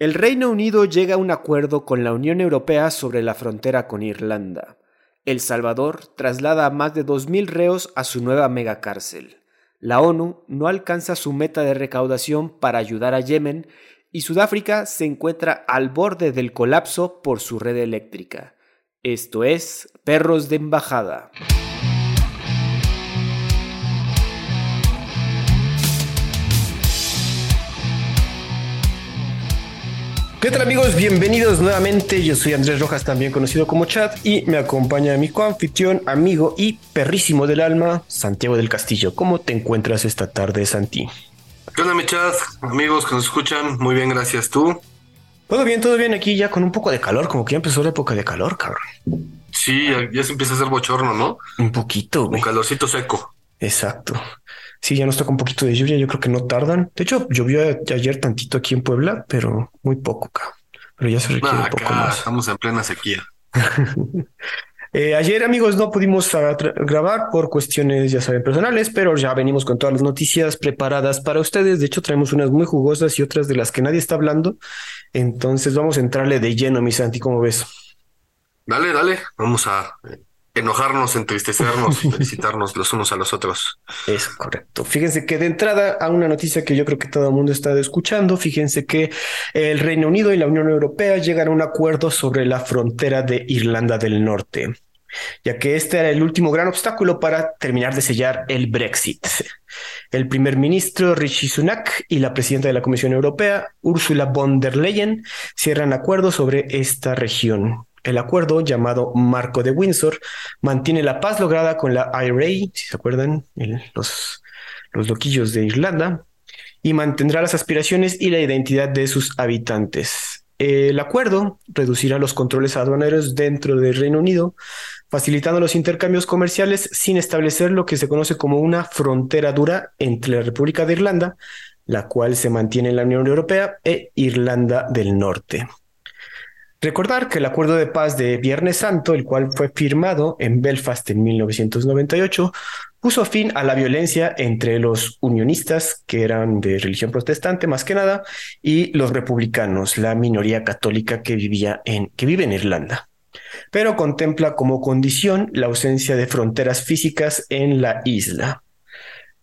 El Reino Unido llega a un acuerdo con la Unión Europea sobre la frontera con Irlanda. El Salvador traslada a más de 2.000 reos a su nueva megacárcel. La ONU no alcanza su meta de recaudación para ayudar a Yemen y Sudáfrica se encuentra al borde del colapso por su red eléctrica. Esto es Perros de Embajada. ¿Qué tal amigos? Bienvenidos nuevamente. Yo soy Andrés Rojas, también conocido como Chat, y me acompaña mi coanfitrión, amigo y perrísimo del alma, Santiago del Castillo. ¿Cómo te encuentras esta tarde, Santi? ¿Qué onda, mi chat? Amigos que nos escuchan, muy bien, gracias. ¿Tú? Todo bien, todo bien aquí ya con un poco de calor, como que ya empezó la época de calor, cabrón. Sí, ya, se empieza a hacer bochorno, ¿no? Un poquito, güey. Un calorcito seco. Exacto. Sí, ya nos toca un poquito de lluvia, yo creo que no tardan. De hecho, llovió ayer tantito aquí en Puebla, pero muy poco, Pero ya se requiere un poco más. Estamos en plena sequía. Eh, ayer, amigos, no pudimos grabar por cuestiones, ya saben, personales, pero ya venimos con todas las noticias preparadas para ustedes. De hecho, traemos unas muy jugosas y otras de las que nadie está hablando. Entonces, vamos a entrarle de lleno, mi Santi, ¿cómo ves? Dale, dale. Vamos a enojarnos, entristecernos, felicitarnos los unos a los otros. Es correcto. Fíjense que de entrada a una noticia que yo creo que todo el mundo está escuchando, fíjense que el Reino Unido y la Unión Europea llegan a un acuerdo sobre la frontera de Irlanda del Norte ya que este era el último gran obstáculo para terminar de sellar el Brexit. El primer ministro Rishi Sunak y la presidenta de la Comisión Europea, Ursula von der Leyen, cierran acuerdo sobre esta región. El acuerdo, llamado Marco de Windsor, mantiene la paz lograda con la IRA, si se acuerdan, los, los loquillos de Irlanda, y mantendrá las aspiraciones y la identidad de sus habitantes. El acuerdo reducirá los controles aduaneros dentro del Reino Unido, facilitando los intercambios comerciales sin establecer lo que se conoce como una frontera dura entre la República de Irlanda, la cual se mantiene en la Unión Europea, e Irlanda del Norte. Recordar que el acuerdo de paz de Viernes Santo, el cual fue firmado en Belfast en 1998, puso fin a la violencia entre los unionistas, que eran de religión protestante más que nada, y los republicanos, la minoría católica que vivía en que vive en Irlanda. Pero contempla como condición la ausencia de fronteras físicas en la isla.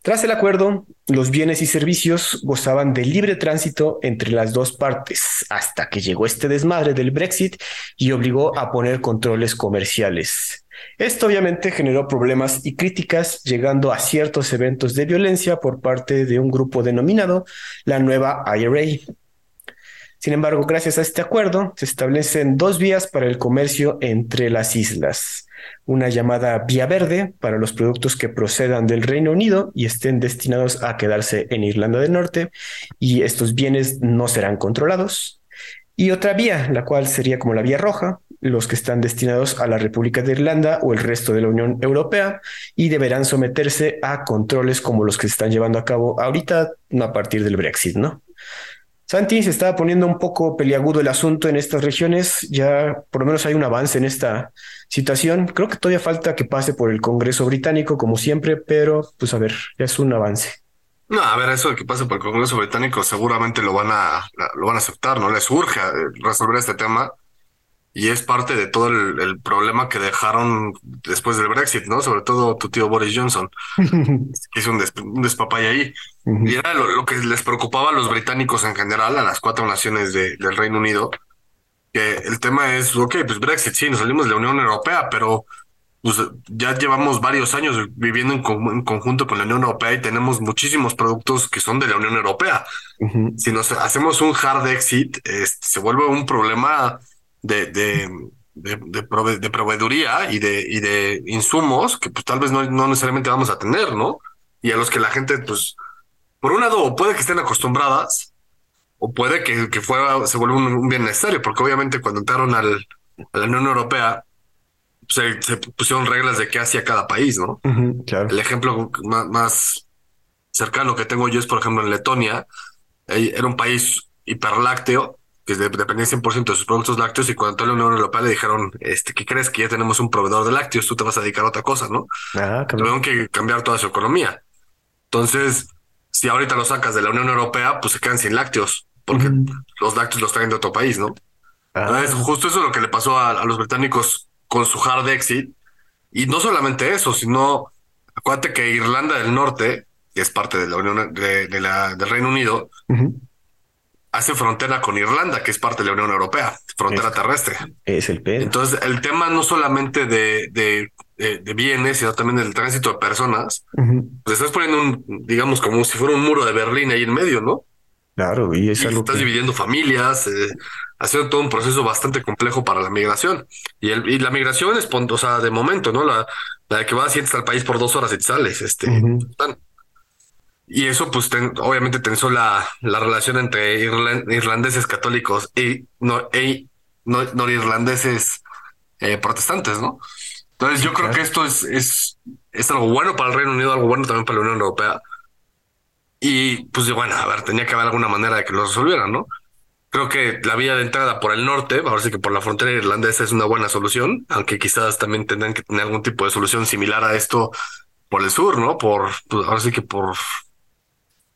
Tras el acuerdo, los bienes y servicios gozaban de libre tránsito entre las dos partes, hasta que llegó este desmadre del Brexit y obligó a poner controles comerciales. Esto obviamente generó problemas y críticas, llegando a ciertos eventos de violencia por parte de un grupo denominado la nueva IRA. Sin embargo, gracias a este acuerdo, se establecen dos vías para el comercio entre las islas una llamada vía verde para los productos que procedan del Reino Unido y estén destinados a quedarse en Irlanda del Norte y estos bienes no serán controlados. Y otra vía, la cual sería como la vía roja, los que están destinados a la República de Irlanda o el resto de la Unión Europea y deberán someterse a controles como los que se están llevando a cabo ahorita a partir del Brexit, ¿no? Santi, se estaba poniendo un poco peliagudo el asunto en estas regiones, ya por lo menos hay un avance en esta situación. Creo que todavía falta que pase por el Congreso británico, como siempre, pero pues a ver, ya es un avance. No, a ver, eso de que pase por el Congreso británico seguramente lo van a, lo van a aceptar, no les urge resolver este tema y es parte de todo el, problema que dejaron después del Brexit, ¿no? Sobre todo tu tío Boris Johnson, que hizo un, despapay ahí. Y era lo, que les preocupaba a los británicos en general, a las cuatro naciones del Reino Unido, que el tema es, ok, pues Brexit, sí, nos salimos de la Unión Europea, pero pues, ya llevamos varios años viviendo en, conjunto con la Unión Europea y tenemos muchísimos productos que son de la Unión Europea. Si nos hacemos un hard exit, este, se vuelve un problema de, de, de, proveeduría y de, y de insumos que pues tal vez no, no necesariamente vamos a tener, ¿no? Y a los que la gente, pues, por un lado, puede que estén acostumbradas, o puede que, que fuera, se vuelva un, bien necesario, porque obviamente cuando entraron al, a la Unión Europea, se, se, pusieron reglas de qué hacía cada país, ¿no? claro. El ejemplo más, más, cercano que tengo yo es, por ejemplo, en Letonia, era un país hiperlácteo que dependía 100% de sus productos lácteos y cuando entró la Unión Europea le dijeron, este, ¿qué crees que ya tenemos un proveedor de lácteos? Tú te vas a dedicar a otra cosa, ¿no? Ah, Tuvieron que cambiar toda su economía. Entonces, si ahorita lo sacas de la Unión Europea, pues se quedan sin lácteos porque los lácteos los traen de otro país, ¿no? Ah. Entonces, justo eso es lo que le pasó a, los británicos con su hard exit. Y no solamente eso, sino acuérdate que Irlanda del Norte, que es parte de la Unión de, la, del Reino Unido, hace frontera con Irlanda, que es parte de la Unión Europea, frontera terrestre. Es el pedo. Entonces, el tema no solamente de, de, de, bienes, sino también del tránsito de personas, pues estás poniendo un, digamos, como si fuera un muro de Berlín ahí en medio, ¿no? Claro, y es algo. Estás dividiendo familias, eh, haciendo todo un proceso bastante complejo para la migración. Y, el, y la migración es, o sea, de momento, ¿no? La, la de que vas y entras al país por dos horas y te sales, este. Y eso, pues, obviamente tensó la, la relación entre irlandeses católicos y, no, e, no, norirlandeses eh, protestantes, ¿no? Entonces, yo creo que esto es, es, es algo bueno para el Reino Unido, algo bueno también para la Unión Europea. Y, pues, bueno, a ver, tenía que haber alguna manera de que lo resolvieran, ¿no? Creo que la vía de entrada por el norte, ahora sí que por la frontera irlandesa es una buena solución, aunque quizás también tendrán que tener algún tipo de solución similar a esto por el sur, ¿no? Por, pues, ahora sí que por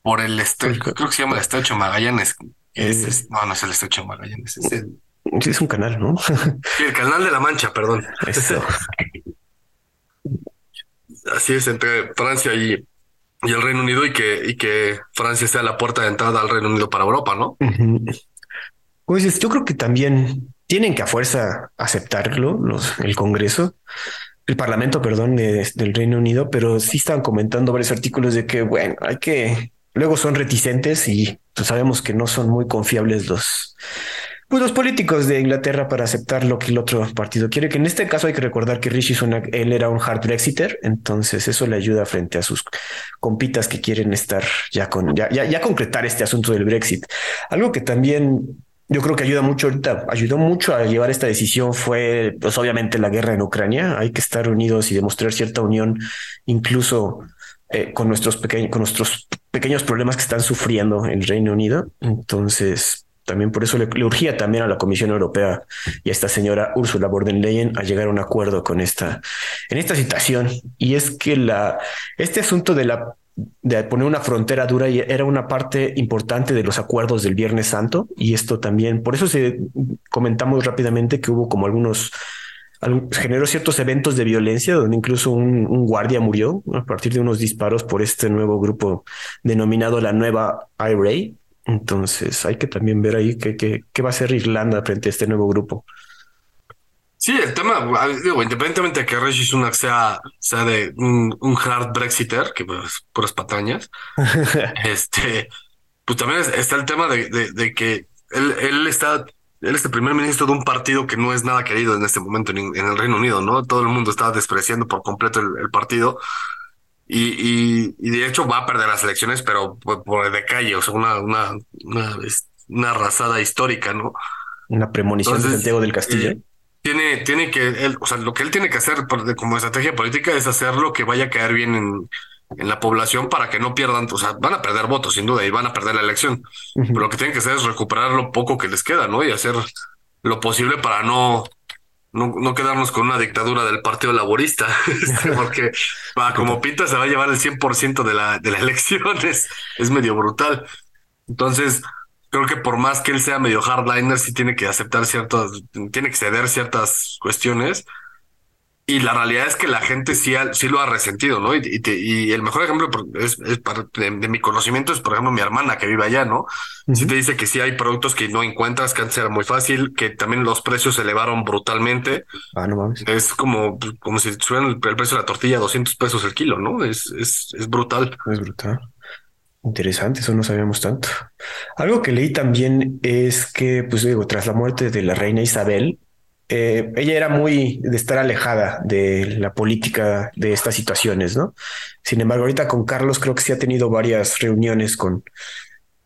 por el estrecho, creo que se llama el estrecho Magallanes. Es, no, no es el estrecho Magallanes, es el... Sí, es un canal, ¿no? Sí, el canal de la Mancha, perdón. Así es, entre Francia y, y el Reino Unido y que, y que Francia sea la puerta de entrada al Reino Unido para Europa, ¿no? Pues yo creo que también tienen que a fuerza aceptarlo los, el Congreso, el Parlamento, perdón, del Reino Unido, pero sí están comentando varios artículos de que, bueno, hay que luego son reticentes y sabemos que no son muy confiables los, pues, los políticos de Inglaterra para aceptar lo que el otro partido quiere, que en este caso hay que recordar que Rishi él era un hard Brexiter, entonces eso le ayuda frente a sus compitas que quieren estar ya con, ya concretar este asunto del Brexit. Algo que también yo creo que ayuda mucho ahorita, ayudó mucho a llevar esta decisión fue, pues obviamente la guerra en Ucrania. Hay que estar unidos y demostrar cierta unión, incluso eh, con nuestros pequeños, con nuestros pequeños problemas que están sufriendo en el Reino Unido. Entonces, también por eso le, urgía también a la Comisión Europea y a esta señora Ursula von der Leyen a llegar a un acuerdo con esta, en esta situación. Y es que la, este asunto de la de poner una frontera dura era una parte importante de los acuerdos del Viernes Santo y esto también, por eso se comentamos rápidamente que hubo como algunos generó ciertos eventos de violencia donde incluso un, guardia murió a partir de unos disparos por este nuevo grupo denominado la nueva IRA. Entonces hay que también ver ahí qué, qué, va a hacer Irlanda frente a este nuevo grupo. Sí, el tema, digo, independientemente de que Rishi Sunak sea, sea de un, hard Brexiter, que pues puras patañas, este, pues también está el tema de, de, que él, él está él es el primer ministro de un partido que no es nada querido en este momento en, el Reino Unido, ¿no? Todo el mundo está despreciando por completo el, partido. Y, y, de hecho va a perder las elecciones, pero por, de calle, o sea, una, una, una, arrasada histórica, ¿no? Una premonición de Santiago del Castillo. Eh, tiene, tiene que, él, o sea, lo que él tiene que hacer como estrategia política es hacer lo que vaya a caer bien en, en la población para que no pierdan, o sea, van a perder votos sin duda y van a perder la elección. Pero lo que tienen que hacer es recuperar lo poco que les queda, ¿no? Y hacer lo posible para no, no, no quedarnos con una dictadura del Partido Laborista, este, porque va, como pinta se va a llevar el 100% de la, de la elección, es, es medio brutal. Entonces, creo que por más que él sea medio hardliner, sí tiene que aceptar ciertas, tiene que ceder ciertas cuestiones y la realidad es que la gente sí, sí lo ha resentido, ¿no? Y, y, el mejor ejemplo es, de, mi conocimiento es, por ejemplo, mi hermana que vive allá, ¿no? Sí te dice que sí hay productos que no encuentras, que antes era muy fácil, que también los precios se elevaron brutalmente. Ah, no mames. Es como, como si subieran el, precio de la tortilla a 200 pesos el kilo, ¿no? Es, es, es brutal. Es brutal. Interesante, eso no sabíamos tanto. Algo que leí también es que, pues digo, tras la muerte de la reina Isabel, eh, ella era muy de estar alejada de la política de estas situaciones, ¿no? Sin embargo, ahorita con Carlos creo que sí ha tenido varias reuniones con,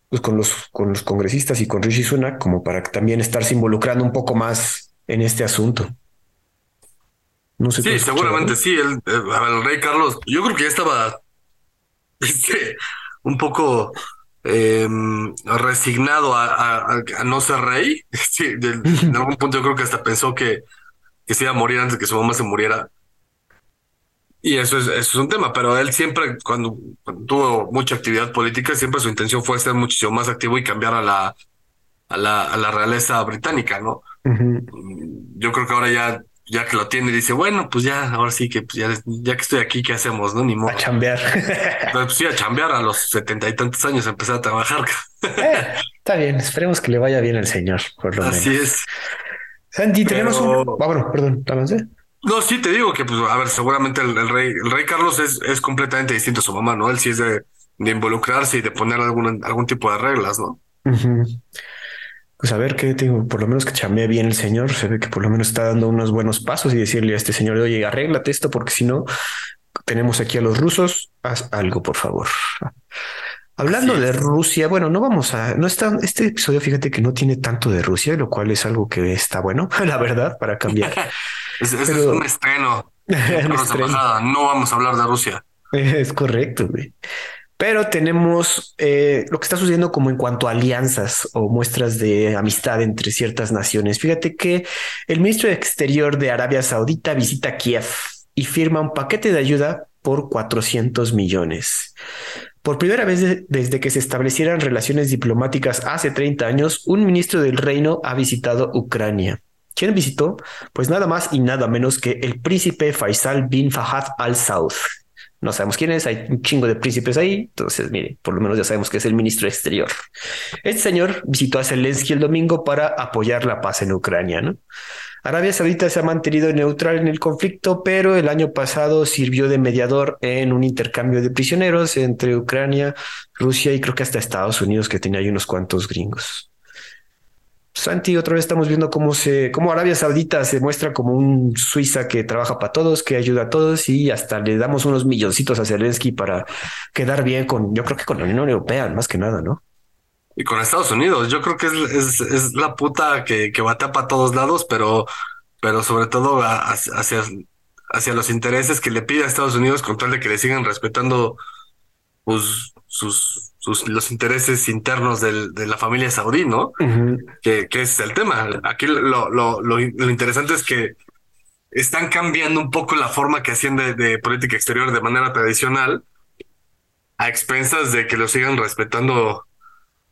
pues, con, los, con los congresistas y con Rishi Sunak como para también estarse involucrando un poco más en este asunto. No sé sí, seguramente sí. El, el, rey Carlos, yo creo que ya estaba este, un poco eh, resignado a, no ser rey. Sí, en algún punto yo creo que hasta pensó que, que se iba a morir antes de que su mamá se muriera. Y eso es, eso es un tema, pero él siempre, cuando, tuvo mucha actividad política, siempre su intención fue ser muchísimo más activo y cambiar a la, a la, a la realeza británica, ¿no? Yo creo que ahora ya, ya que lo tiene, dice, bueno, pues ya, ahora sí que pues ya, ya que estoy aquí, ¿qué hacemos? ¿No? Ni modo. A chambear. pues sí, a chambear a los setenta y tantos años, empezar a trabajar. Eh, está bien, esperemos que le vaya bien al señor, por lo Así es. Santi, tenemos un. Ah, bueno, perdón, avance. No, sí, te digo que, pues, a ver, seguramente el, rey, el rey Carlos es, es completamente distinto a su mamá, ¿no? Él sí es de, de involucrarse y de poner algún, algún tipo de reglas, ¿no? Pues a ver qué tengo, por lo menos que chambee bien el señor, se ve que por lo menos está dando unos buenos pasos y decirle a este señor, oye, arréglate esto porque si no, tenemos aquí a los rusos, haz algo, por favor. Hablando de Rusia, bueno, no vamos a, no está, este episodio, fíjate que no tiene tanto de Rusia, lo cual es algo que está bueno, la verdad, para cambiar. es, es, un estreno. No vamos a hablar de Rusia. Es correcto, güey. Pero tenemos eh, lo que está sucediendo como en cuanto a alianzas o muestras de amistad entre ciertas naciones. Fíjate que el ministro de Exterior de Arabia Saudita visita Kiev y firma un paquete de ayuda por 400 millones. Por primera vez desde que se establecieran relaciones diplomáticas hace 30 años, un ministro del reino ha visitado Ucrania. ¿Quién visitó? Pues nada más y nada menos que el príncipe Faisal bin Fahad al Saud. No sabemos quién es, hay un chingo de príncipes ahí, entonces mire, por lo menos ya sabemos que es el ministro exterior. Este señor visitó a Zelensky el domingo para apoyar la paz en Ucrania, ¿no? Arabia Saudita se ha mantenido neutral en el conflicto, pero el año pasado sirvió de mediador en un intercambio de prisioneros entre Ucrania, Rusia y creo que hasta Estados Unidos, que tenía ahí unos cuantos gringos. Santi, otra vez estamos viendo cómo se, cómo Arabia Saudita se muestra como un Suiza que trabaja para todos, que ayuda a todos y hasta le damos unos milloncitos a Zelensky para quedar bien con, yo creo que con la Unión Europea, más que nada, ¿no? Y con Estados Unidos, yo creo que es, la puta que, que batea para todos lados, pero, pero sobre todo hacia, hacia los intereses que le pide a Estados Unidos con tal de que le sigan respetando pues, sus los intereses internos de la familia saudí, ¿no? que, es el tema. Aquí lo, lo, lo, interesante es que están cambiando un poco la forma que hacían de, política exterior de manera tradicional a expensas de que lo sigan respetando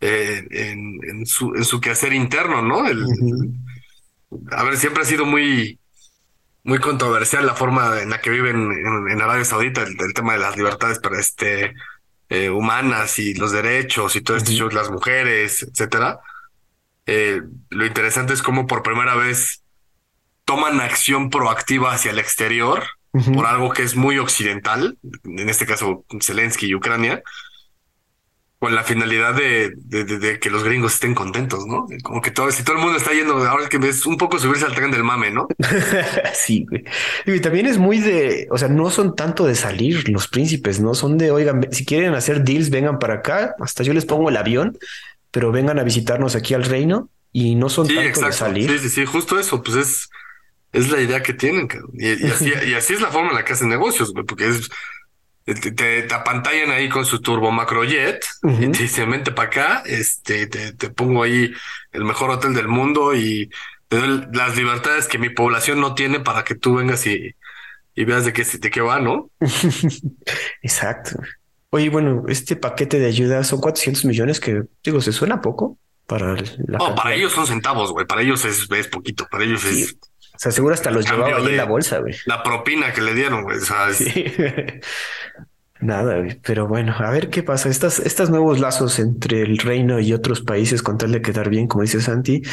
eh, en, su, en su quehacer interno, ¿no? A ver, siempre ha sido muy, muy controversial la forma en la que viven en, Arabia Saudita, el, el, tema de las libertades para este eh, humanas y los derechos y todo esto, las mujeres, etcétera. Eh, lo interesante es cómo por primera vez toman acción proactiva hacia el exterior por algo que es muy occidental, en este caso Zelensky y Ucrania, con la finalidad de, de, que los gringos estén contentos, ¿no? Como que todo, si todo el mundo está yendo, ahora que es un poco subirse al tren del mame, ¿no? sí, güey. Y también es muy de, o sea, no son tanto de salir los príncipes, ¿no? Son de, oigan, si quieren hacer deals, vengan para acá, hasta yo les pongo el avión, pero vengan a visitarnos aquí al reino y no son tanto de salir. Sí, sí, sí, justo eso, pues es, es la idea que tienen, y, y, así, y así es la forma en la que hacen negocios, güey, porque es te, te, apantallan ahí con su turbo macrojet y te dicen, vente para acá, este, te, te, pongo ahí el mejor hotel del mundo y te doy las libertades que mi población no tiene para que tú vengas y, y veas de qué, de qué va, ¿no? Exacto. Oye, bueno, este paquete de ayuda son 400 millones que, digo, se suena poco para la... No, para ellos son centavos, güey, para ellos es, es poquito, para ellos es... O sea, seguro hasta los llevaba ahí en la bolsa, güey. La propina que le dieron, güey. Sí. Nada, pero bueno, a ver qué pasa. Estas, estos nuevos lazos entre el reino y otros países con tal de quedar bien, como dice Santi,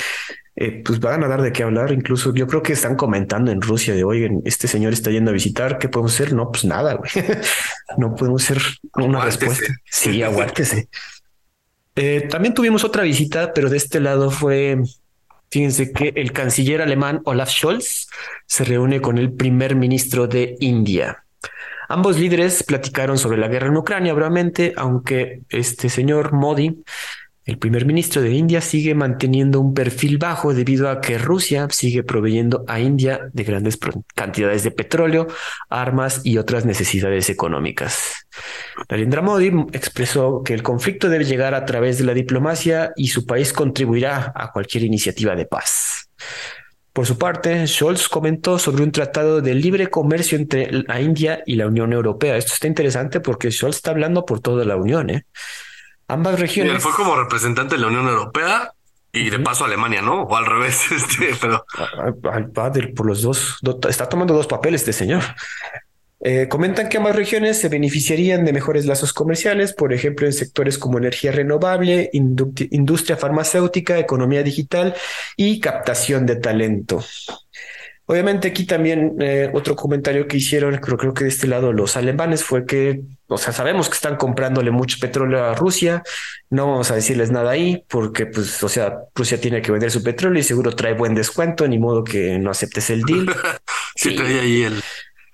eh, pues van a dar de qué hablar. Incluso yo creo que están comentando en Rusia de, oye, este señor está yendo a visitar, ¿qué podemos hacer? No, pues nada, güey. no podemos hacer una respuesta. Sí, aguártese. Eh, también tuvimos otra visita, pero de este lado fue, fíjense que el canciller alemán Olaf Scholz se reúne con el primer ministro de India. Ambos líderes platicaron sobre la guerra en Ucrania brevemente, aunque este señor Modi, el primer ministro de India, sigue manteniendo un perfil bajo debido a que Rusia sigue proveyendo a India de grandes cantidades de petróleo, armas y otras necesidades económicas. Narendra Modi expresó que el conflicto debe llegar a través de la diplomacia y su país contribuirá a cualquier iniciativa de paz. Por su parte, Scholz comentó sobre un tratado de libre comercio entre la India y la Unión Europea. Esto está interesante porque Scholz está hablando por toda la Unión. ¿eh? Ambas regiones. fue como representante de la Unión Europea Y de paso Alemania, ¿no? O al revés, este, pero... Va por los dos, está tomando dos papeles este señor. Eh, comentan que ambas regiones se beneficiarían de mejores lazos comerciales, por ejemplo, en sectores como energía renovable, industria farmacéutica, economía digital y captación de talento. Obviamente aquí también eh, otro comentario que hicieron, creo, creo que de este lado los alemanes fue que, o sea, sabemos que están comprándole mucho petróleo a Rusia, no vamos a decirles nada ahí porque, pues, o sea, Rusia tiene que vender su petróleo y seguro trae buen descuento, ni modo que no aceptes el deal. sí, trae ahí el...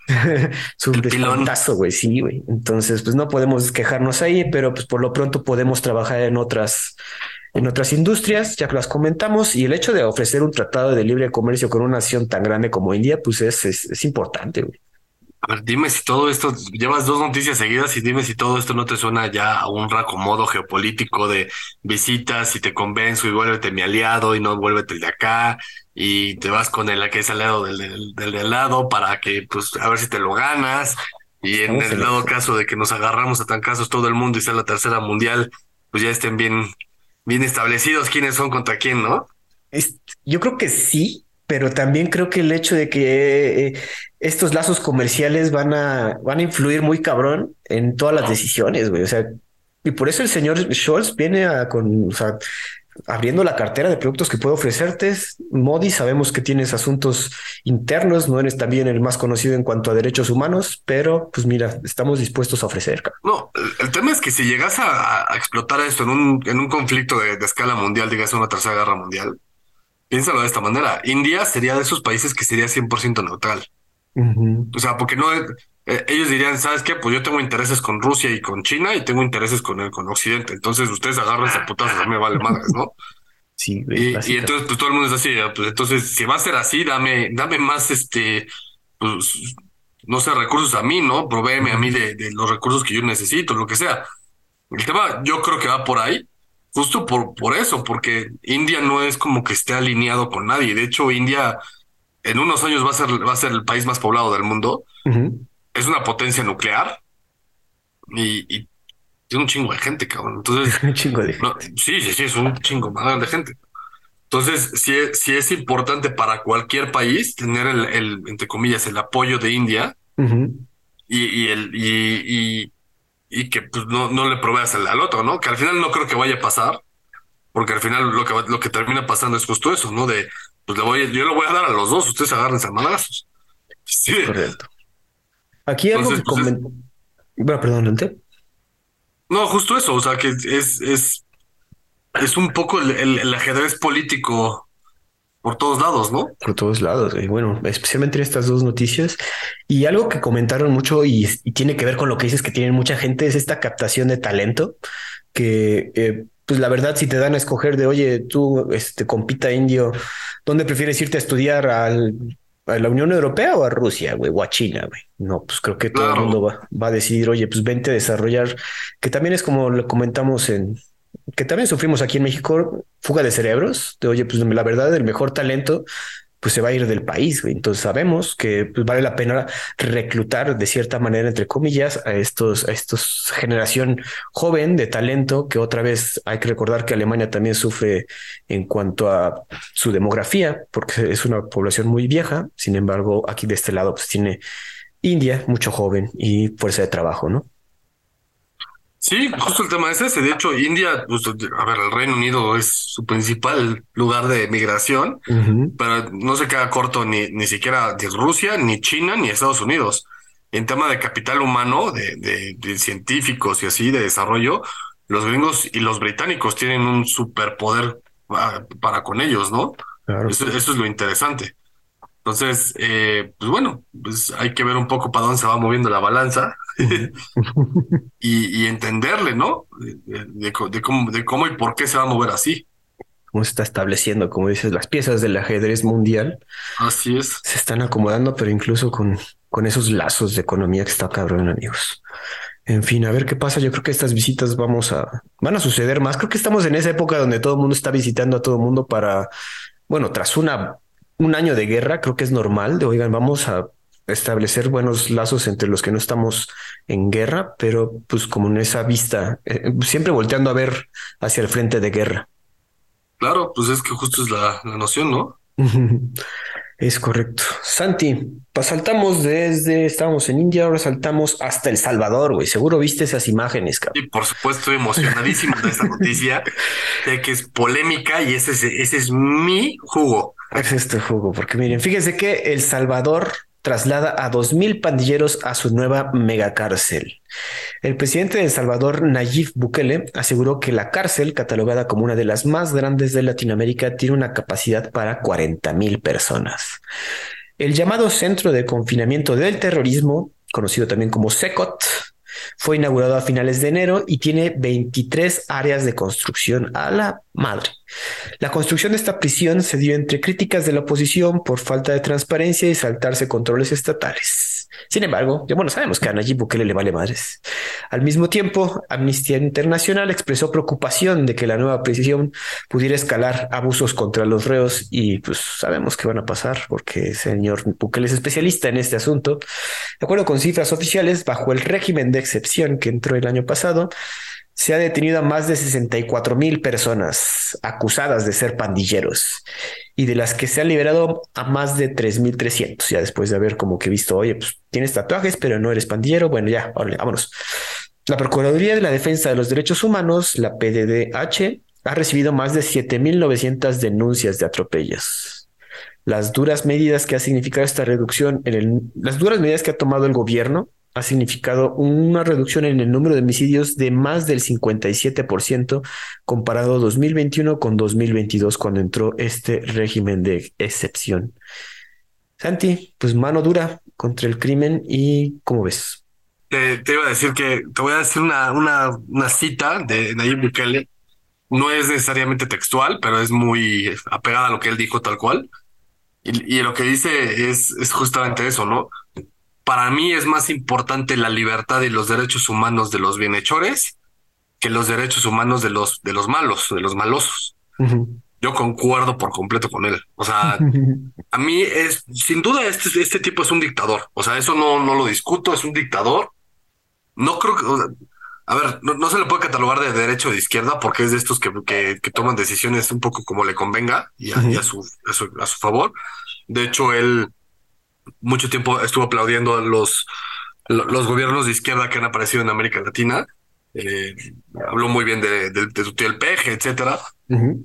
su descuentazo, güey, sí, güey. Entonces, pues no podemos quejarnos ahí, pero pues por lo pronto podemos trabajar en otras en otras industrias, ya que las comentamos, y el hecho de ofrecer un tratado de libre comercio con una nación tan grande como India, pues es, es, importante. A ver, dime si todo esto, llevas dos noticias seguidas y dime si todo esto no te suena ya a un racomodo geopolítico de visitas y te convenzo y vuélvete mi aliado y no vuélvete el de acá y te vas con el que es aliado del, del, del, del lado para que, pues, a ver si te lo ganas. Y en el dado caso de que nos agarramos a tan casos todo el mundo y sea la tercera mundial, pues ya estén bien bien establecidos quiénes son contra quién, ¿no? yo creo que sí, pero también creo que el hecho de que eh, estos lazos comerciales van a, van a influir muy cabrón en todas las decisiones, güey. O sea, y por eso el señor Scholz viene a con, o sea, abriendo la cartera de productos que puede ofrecerte. Modi, sabemos que tienes asuntos internos, no eres también el más conocido en cuanto a derechos humanos, pero pues mira, estamos dispuestos a ofrecer. No, el, tema es que si llegas a, explotar esto en un, en un conflicto de, escala mundial, digas una tercera guerra mundial, piénsalo de esta manera. India sería de esos países que sería 100% neutral. O sea, porque no, eh, ellos dirían, ¿sabes qué? Pues yo tengo intereses con Rusia y con China y tengo intereses con, el, con Occidente. Entonces ustedes agarran esa putazos, me vale madres, ¿no? Sí, y, y, entonces pues todo el mundo es así, pues entonces si va a ser así, dame, dame más este, pues, no sé, recursos a mí, ¿no? Provéeme a mí de, de, los recursos que yo necesito, lo que sea. El tema yo creo que va por ahí, justo por, por eso, porque India no es como que esté alineado con nadie. De hecho, India en unos años va a ser, va a ser el país más poblado del mundo es una potencia nuclear y, tiene un chingo de gente, cabrón. Entonces, un chingo de gente. sí, sí, sí, es un chingo más de gente. Entonces, sí, sí es importante para cualquier país tener el, entre comillas, el apoyo de India y, y, el, y, y, que pues, no, no le proveas al, al, otro, ¿no? Que al final no creo que vaya a pasar, porque al final lo que, lo que termina pasando es justo eso, ¿no? De, pues le voy, yo le voy a dar a los dos, ustedes agarren a manazos. Sí. Correcto. Aquí algo que pues, Bueno, perdón, No, justo eso, o sea, que es, es, es un poco el, ajedrez político por todos lados, ¿no? Por todos lados, y bueno, especialmente en estas dos noticias. Y algo que comentaron mucho y, tiene que ver con lo que dices que tienen mucha gente es esta captación de talento, que eh, pues la verdad, si te dan a escoger de, oye, tú, este, compita indio, ¿dónde prefieres irte a estudiar al ¿A la Unión Europea o a Rusia, güey? O a China, güey. No, pues creo que todo el mundo va, va, a decidir, oye, pues vente a desarrollar, que también es como lo comentamos en, que también sufrimos aquí en México, fuga de cerebros, de oye, pues la verdad, el mejor talento pues se va a ir del país. Entonces sabemos que pues, vale la pena reclutar de cierta manera, entre comillas, a estos, a estos generación joven de talento, que otra vez hay que recordar que Alemania también sufre en cuanto a su demografía, porque es una población muy vieja. Sin embargo, aquí de este lado, pues tiene India, mucho joven y fuerza de trabajo, ¿no? Sí, justo el tema es ese. De hecho, India, pues, a ver, el Reino Unido es su principal lugar de migración, pero no se queda corto ni, ni siquiera de Rusia, ni China, ni Estados Unidos. En tema de capital humano, de, de, científicos y así, de desarrollo, los gringos y los británicos tienen un superpoder ah, para, con ellos, ¿no? Eso, eso es lo interesante. Entonces, eh, pues bueno, pues hay que ver un poco para dónde se va moviendo la balanza y, entenderle, ¿no? De, cómo, de cómo y por qué se va a mover así. Cómo se está estableciendo, como dices, las piezas del ajedrez mundial. Así es. Se están acomodando, pero incluso con, con esos lazos de economía que está cabrón, amigos. En fin, a ver qué pasa. Yo creo que estas visitas vamos a, van a suceder más. Creo que estamos en esa época donde todo el mundo está visitando a todo el mundo para, bueno, tras una un año de guerra, creo que es normal de, oigan, vamos a establecer buenos lazos entre los que no estamos en guerra, pero pues como en esa vista, eh, siempre volteando a ver hacia el frente de guerra. Claro, pues es que justo es la, la noción, ¿no? Es correcto. Santi, pues saltamos desde, estábamos en India, ahora saltamos hasta El Salvador, güey. Seguro viste esas imágenes, cabrón. Y por supuesto, emocionadísimo de esta noticia, de que es polémica y ese es, ese es mi jugo. Es este jugo, porque miren, fíjense que El Salvador traslada a 2.000 pandilleros a su nueva megacárcel. El presidente de El Salvador, Nayib Bukele, aseguró que la cárcel, catalogada como una de las más grandes de Latinoamérica, tiene una capacidad para 40.000 personas. El llamado Centro de Confinamiento del Terrorismo, conocido también como SECOT, fue inaugurado a finales de enero y tiene 23 áreas de construcción a la madre. La construcción de esta prisión se dio entre críticas de la oposición por falta de transparencia y saltarse controles estatales. Sin embargo, ya bueno, sabemos que a Nayib Bukele le vale madres. Al mismo tiempo, Amnistía Internacional expresó preocupación de que la nueva prisión pudiera escalar abusos contra los reos y pues sabemos que van a pasar porque el señor Bukele es especialista en este asunto. De acuerdo con cifras oficiales, bajo el régimen de excepción que entró el año pasado, se ha detenido a más de 64 mil personas acusadas de ser pandilleros y de las que se han liberado a más de 3.300, ya después de haber como que visto, oye, pues tienes tatuajes, pero no eres pandillero, bueno, ya, vámonos. La Procuraduría de la Defensa de los Derechos Humanos, la PDDH, ha recibido más de 7.900 denuncias de atropellos. Las duras medidas que ha significado esta reducción en el, las duras medidas que ha tomado el gobierno ha significado una reducción en el número de homicidios de más del 57% comparado 2021 con 2022 cuando entró este régimen de excepción. Santi, pues mano dura contra el crimen y ¿cómo ves? Te, iba a decir que te voy a decir una, una, una cita de Nayib Bukele. No es necesariamente textual, pero es muy apegada a lo que él dijo tal cual. Y, y lo que dice es, es justamente eso, ¿no? Para mí es más importante la libertad y los derechos humanos de los bienhechores que los derechos humanos de los, de los malos, de los malosos. Yo concuerdo por completo con él. O sea, a mí es, sin duda, este, este tipo es un dictador. O sea, eso no, no lo discuto, es un dictador. No creo que, a ver, no, se le puede catalogar de derecho o de izquierda porque es de estos que, que, toman decisiones un poco como le convenga y, a, su, a, su, a su favor. De hecho, él mucho tiempo estuvo aplaudiendo a los, los gobiernos de izquierda que han aparecido en América Latina. Eh, habló muy bien de, de, de, su tío el peje, etcétera,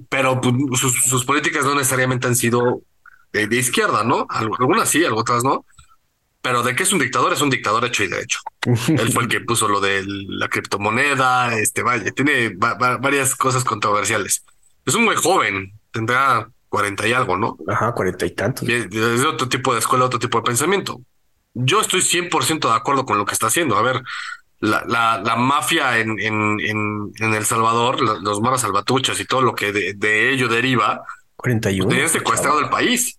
pero pues, sus, políticas no necesariamente han sido de, izquierda, ¿no? Algunas sí, otras no. Pero de que es un dictador, es un dictador hecho y derecho. Él fue el que puso lo de la criptomoneda, este, vaya, tiene varias cosas controversiales. Es un muy joven, tendrá cuarenta y algo, ¿no? Ajá, cuarenta y tantos. Es otro tipo de escuela, otro tipo de pensamiento. Yo estoy 100% de acuerdo con lo que está haciendo. A ver, la, la, la mafia en, en, en, El Salvador, los maras salvatuchas y todo lo que de, ello deriva, 41. Tenían secuestrado el país.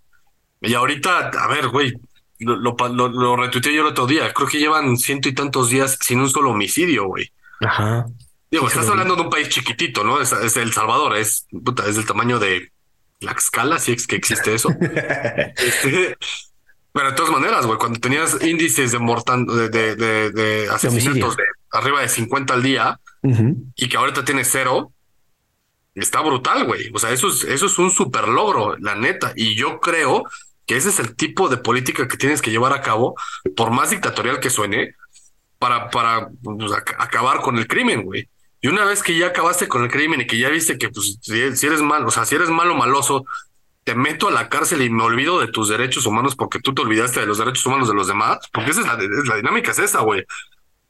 Y ahorita, a ver, güey, lo, lo, lo, retuiteé yo el otro día. Creo que llevan ciento y tantos días sin un solo homicidio, güey. Ajá. Digo, estás hablando de un país chiquitito, ¿no? Es, es El Salvador, es, puta, es del tamaño de la escala, si es que existe eso. Este, pero de todas maneras, güey, cuando tenías índices de, mortan de, de, de, asesinatos de arriba de 50 al día y que ahorita tienes cero, está brutal, güey. O sea, eso es, eso es un super logro, la neta. Y yo creo que ese es el tipo de política que tienes que llevar a cabo, por más dictatorial que suene, para, para pues, acabar con el crimen, güey. Y una vez que ya acabaste con el crimen y que ya viste que pues, si, eres malo, o sea, si eres malo maloso, te meto a la cárcel y me olvido de tus derechos humanos porque tú te olvidaste de los derechos humanos de los demás, porque esa es la, la dinámica, es esa, güey.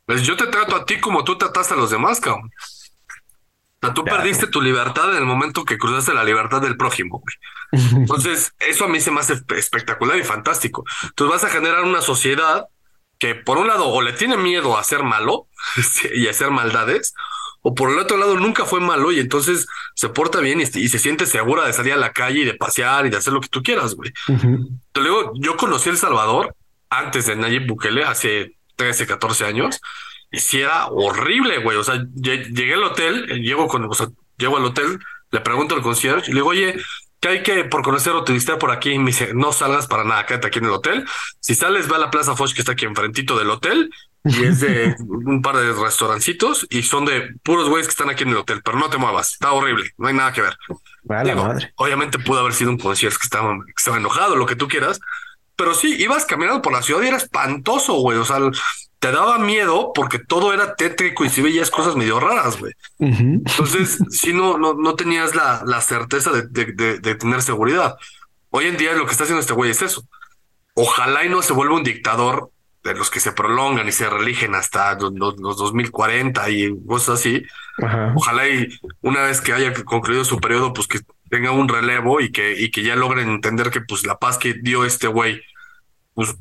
Pues yo te trato a ti como tú trataste a los demás, cabrón. O sea, tú perdiste tu libertad en el momento que cruzaste la libertad del prójimo, güey. Entonces, eso a mí se me hace espectacular y fantástico. Entonces vas a generar una sociedad que, por un lado, o le tiene miedo a ser malo y a hacer maldades, o por el otro lado nunca fue malo y entonces se porta bien y, se siente segura de salir a la calle y de pasear y de hacer lo que tú quieras, güey. Te digo, yo conocí El Salvador antes de Nayib Bukele, hace 13, 14 años, y si era horrible, güey. O sea, llegué al hotel, llego con, o sea, llego al hotel, le pregunto al concierge y le digo, oye, que hay que, por conocer o turistear por aquí, me dice, no salgas para nada, quédate aquí en el hotel. Si sales, ve a la Plaza Foch que está aquí enfrentito del hotel y es de un par de restaurancitos y son de puros güeyes que están aquí en el hotel, pero no te muevas, está horrible, no hay nada que ver. madre. Obviamente pudo haber sido un concierto que estaba, que estaba enojado, lo que tú quieras, pero sí, ibas caminando por la ciudad y era espantoso, güey, o sea, te daba miedo porque todo era tétrico y si veías cosas medio raras, güey. Entonces, si no, no, no tenías la, la certeza de, de, de, tener seguridad. Hoy en día lo que está haciendo este güey es eso. Ojalá y no se vuelva un dictador de los que se prolongan y se religen hasta los, los, 2040 y cosas así. Ojalá y una vez que haya concluido su periodo, pues que tenga un relevo y que, y que ya logren entender que pues la paz que dio este güey, pues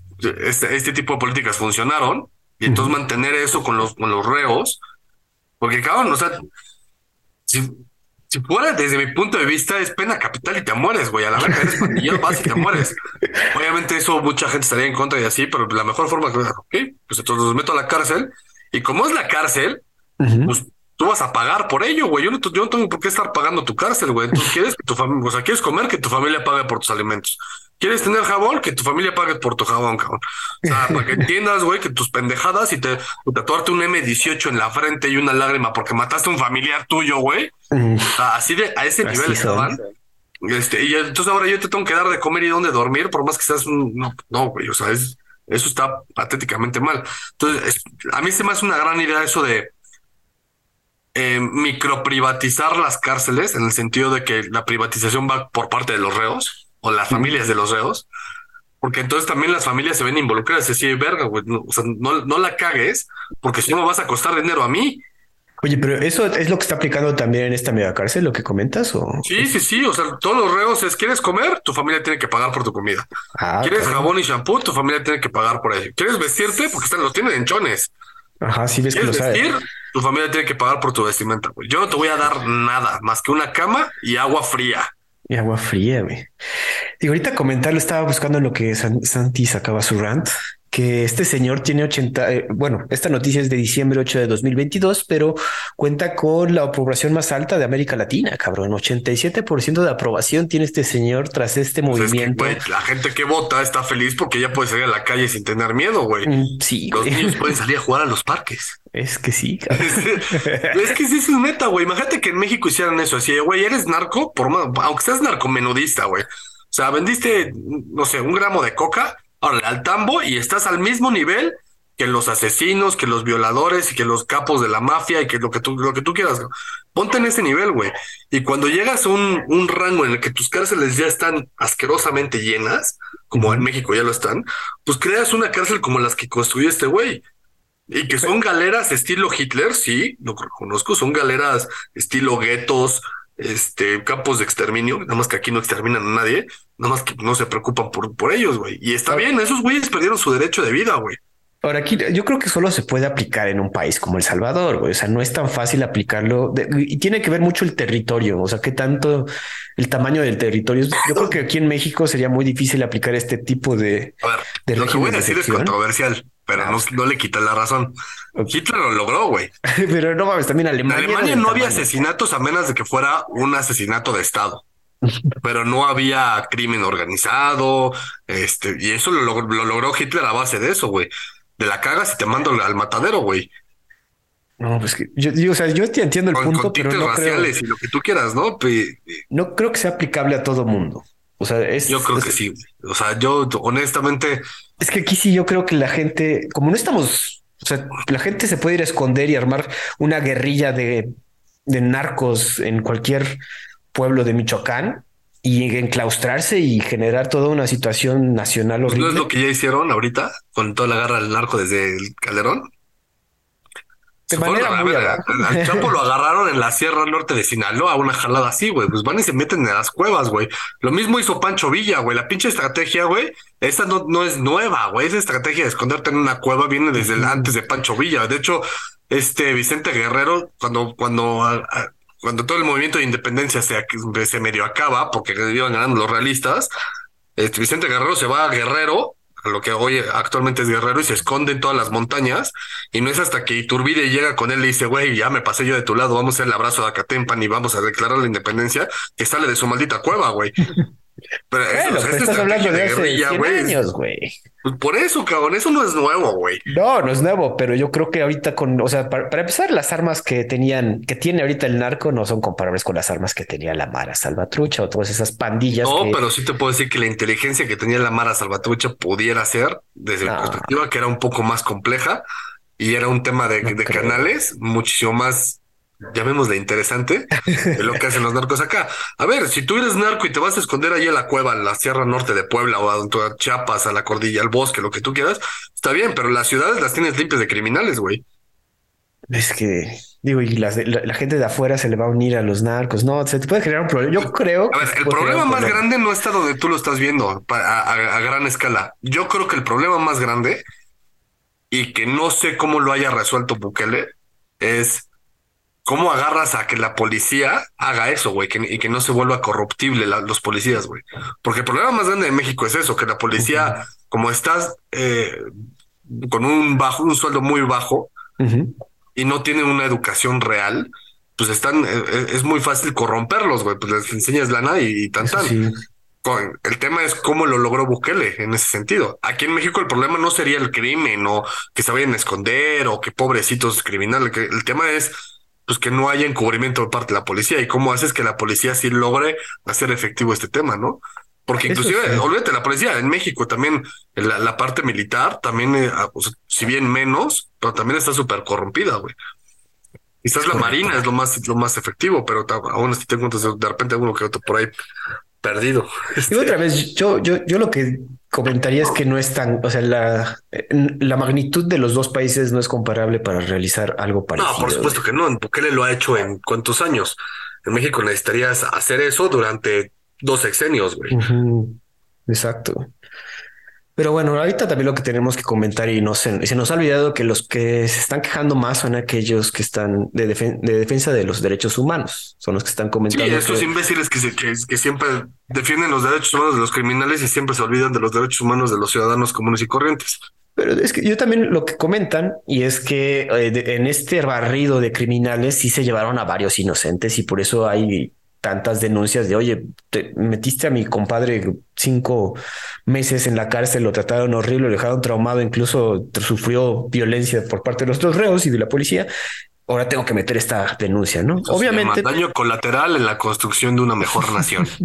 este, este tipo de políticas funcionaron y entonces mantener eso con los, con los reos, porque cabrón, o sea, si, si fuera desde mi punto de vista es pena capital y te mueres, güey, a la verga eres pandillero, vas y te mueres. Obviamente eso mucha gente estaría en contra y así, pero la mejor forma que, ok, pues entonces los meto a la cárcel y como es la cárcel, pues tú vas a pagar por ello, güey. Yo no, yo no tengo por qué estar pagando tu cárcel, güey. Tú quieres que tu familia, o sea, quieres comer, que tu familia pague por tus alimentos. ¿Quieres tener jabón? Que tu familia pague por tu jabón, cabrón. O sea, para que entiendas, güey, que tus pendejadas y te tatuarte un M18 en la frente y una lágrima porque mataste a un familiar tuyo, güey. así de, a ese nivel estaban. Este, y entonces ahora yo te tengo que dar de comer y dónde dormir, por más que seas un, no, no, güey, o sea, es, eso está patéticamente mal. Entonces, a mí se me hace una gran idea eso de eh, microprivatizar las cárceles, en el sentido de que la privatización va por parte de los reos o las familias de los reos, porque entonces también las familias se ven involucradas. Es decir, verga, güey, no, o sea, no, no la cagues, porque si no me vas a costar dinero a mí. Oye, pero eso es lo que está aplicando también en esta mega cárcel, lo que comentas, o sí, sí, sí. O sea, todos los reos es quieres comer, tu familia tiene que pagar por tu comida. Ah, quieres jabón y shampoo, tu familia tiene que pagar por ello. Quieres vestirte porque están, los tienen en chones. Ajá, sí ves que lo vestir? Tu familia tiene que pagar por tu vestimenta. Yo no te voy a dar nada más que una cama y agua fría. Y agua fría, güey. Digo, ahorita comentarlo, estaba buscando lo que Santi sacaba su rant, que este señor tiene 80, eh, bueno, esta noticia es de diciembre 8 de 2022, pero cuenta con la aprobación más alta de América Latina, cabrón. 87% de aprobación tiene este señor tras este pues movimiento. la gente que vota está feliz porque ya puede salir a la calle sin tener miedo, güey. Mm, sí. Los niños pueden salir a jugar a los parques. Es que sí. es que sí, es neta, güey. Imagínate que en México hicieran eso. Así, güey, eres narco, por más, aunque seas narcomenudista, güey. O sea, vendiste, no sé, un gramo de coca, ahora al tambo y estás al mismo nivel que los asesinos, que los violadores y que los capos de la mafia y que lo que tú, lo que tú quieras. Ponte en ese nivel, güey. Y cuando llegas a un, un rango en el que tus cárceles ya están asquerosamente llenas, como en México ya lo están, pues creas una cárcel como las que construyó este güey. Y que son galeras estilo Hitler, sí, lo conozco, son galeras estilo guetos, este, campos de exterminio, nada más que aquí no exterminan a nadie, nada más que no se preocupan por, por ellos, güey. Y está bien, esos güeyes perdieron su derecho de vida, güey. Ahora aquí yo creo que solo se puede aplicar en un país como El Salvador, güey. O sea, no es tan fácil aplicarlo y tiene que ver mucho el territorio. O sea, qué tanto el tamaño del territorio. Yo creo que aquí en México sería muy difícil aplicar este tipo de. A ver, lo que voy a decir es controversial pero ah, no, le quita la razón. Hitler lo logró, güey. pero no mames, también Alemania. En Alemania no había asesinatos a menos de que fuera un asesinato de Estado. pero no había crimen organizado, este, y eso lo, logró Hitler a base de eso, güey. De la cagas y te mando al matadero, güey. No, pues que yo, o sea, yo entiendo el punto, pero no raciales y lo que tú quieras, ¿no? no creo que sea aplicable a todo mundo. O sea, es. Yo creo que sí. O sea, yo honestamente. Es que aquí sí yo creo que la gente, como no estamos, o sea, la gente se puede ir a esconder y armar una guerrilla de, de narcos en cualquier pueblo de Michoacán y enclaustrarse y generar toda una situación nacional horrible. ¿No es lo que ya hicieron ahorita con toda la garra del narco desde el Calderón? De manera muy Al Chapo lo agarraron en la Sierra Norte de Sinaloa, una jalada así, güey. Pues van y se meten en las cuevas, güey. Lo mismo hizo Pancho Villa, güey. La pinche estrategia, güey. Esta no, no es nueva, güey. Esa estrategia de esconderte en una cueva viene desde el, antes de Pancho Villa. De hecho, este Vicente Guerrero, cuando, cuando, cuando todo el movimiento de independencia se, se medio acaba, porque iban ganando los realistas, este Vicente Guerrero se va a Guerrero lo que hoy actualmente es Guerrero y se esconde en todas las montañas. Y no es hasta que Iturbide llega con él y dice, güey, ya me pasé yo de tu lado, vamos a hacer el abrazo de Acatempan y vamos a declarar la independencia, que sale de su maldita cueva, güey. Pero, bueno, estás hablando de, hace 100 años, güey. Pues por eso, cabrón, eso no es nuevo, güey. No, no es nuevo, pero yo creo que ahorita con, o sea, para, empezar, las armas que tenían, que tiene ahorita el narco no son comparables con las armas que tenía la Mara Salvatrucha o todas esas pandillas. No, pero sí te puedo decir que la inteligencia que tenía la Mara Salvatrucha pudiera ser, desde mi perspectiva, que era un poco más compleja y era un tema de, de canales muchísimo más llamémosle interesante, de lo que hacen los narcos acá. A ver, si tú eres narco y te vas a esconder ahí en la cueva, en la Sierra Norte de Puebla o a, Chiapas, a la cordilla, al bosque, lo que tú quieras, está bien, pero las ciudades las tienes limpias de criminales, güey. Es que, digo, y la, gente de afuera se le va a unir a los narcos. No, se te puede generar un problema. Yo creo. A ver, el problema más grande no está donde tú lo estás viendo a gran escala. Yo creo que el problema más grande y que no sé cómo lo haya resuelto Bukele es ¿Cómo agarras a que la policía haga eso, güey? y que no se vuelva corruptible los policías, güey. Porque el problema más grande de México es eso, que la policía, como estás eh, con un bajo, un sueldo muy bajo y no tienen una educación real, pues están, eh, eh, es muy fácil corromperlos, güey. Pues les enseñas lana y, y tan tan. El tema es cómo lo logró Bukele en ese sentido. Aquí en México el problema no sería el crimen o que se vayan a esconder o que pobrecitos criminales. El tema es pues que no haya encubrimiento de parte de la policía y cómo haces que la policía sí logre hacer efectivo este tema, ¿no? Porque inclusive, olvídate, la policía en México también, la, la parte militar también, eh, ah, si bien menos, pero también está súper corrompida, güey. Quizás la marina es lo más, lo más efectivo, pero aún así te encuentras de repente alguno que otro por ahí perdido. Y otra vez, yo, yo, yo lo que comentaría es que no es tan, o sea, la, la magnitud de los dos países no es comparable para realizar algo parecido. No, por supuesto que no. Bukele lo ha hecho en cuántos años. En México necesitarías hacer eso durante dos sexenios, güey. Exacto. Pero bueno, ahorita también lo que tenemos que comentar y no se, se nos ha olvidado que los que se están quejando más son aquellos que están de, de defensa de los derechos humanos, son los que están comentando. Sí, estos imbéciles que, que, que, siempre defienden los derechos humanos de los criminales y siempre se olvidan de los derechos humanos de los ciudadanos comunes y corrientes. Pero es que yo también lo que comentan y es que eh, en este barrido de criminales sí se llevaron a varios inocentes y por eso hay tantas denuncias de, oye, te metiste a mi compadre cinco meses en la cárcel, lo trataron horrible, lo dejaron traumado, incluso sufrió violencia por parte de los otros reos y de la policía. Ahora tengo que meter esta denuncia, ¿no? Obviamente. daño colateral en la construcción de una mejor nación.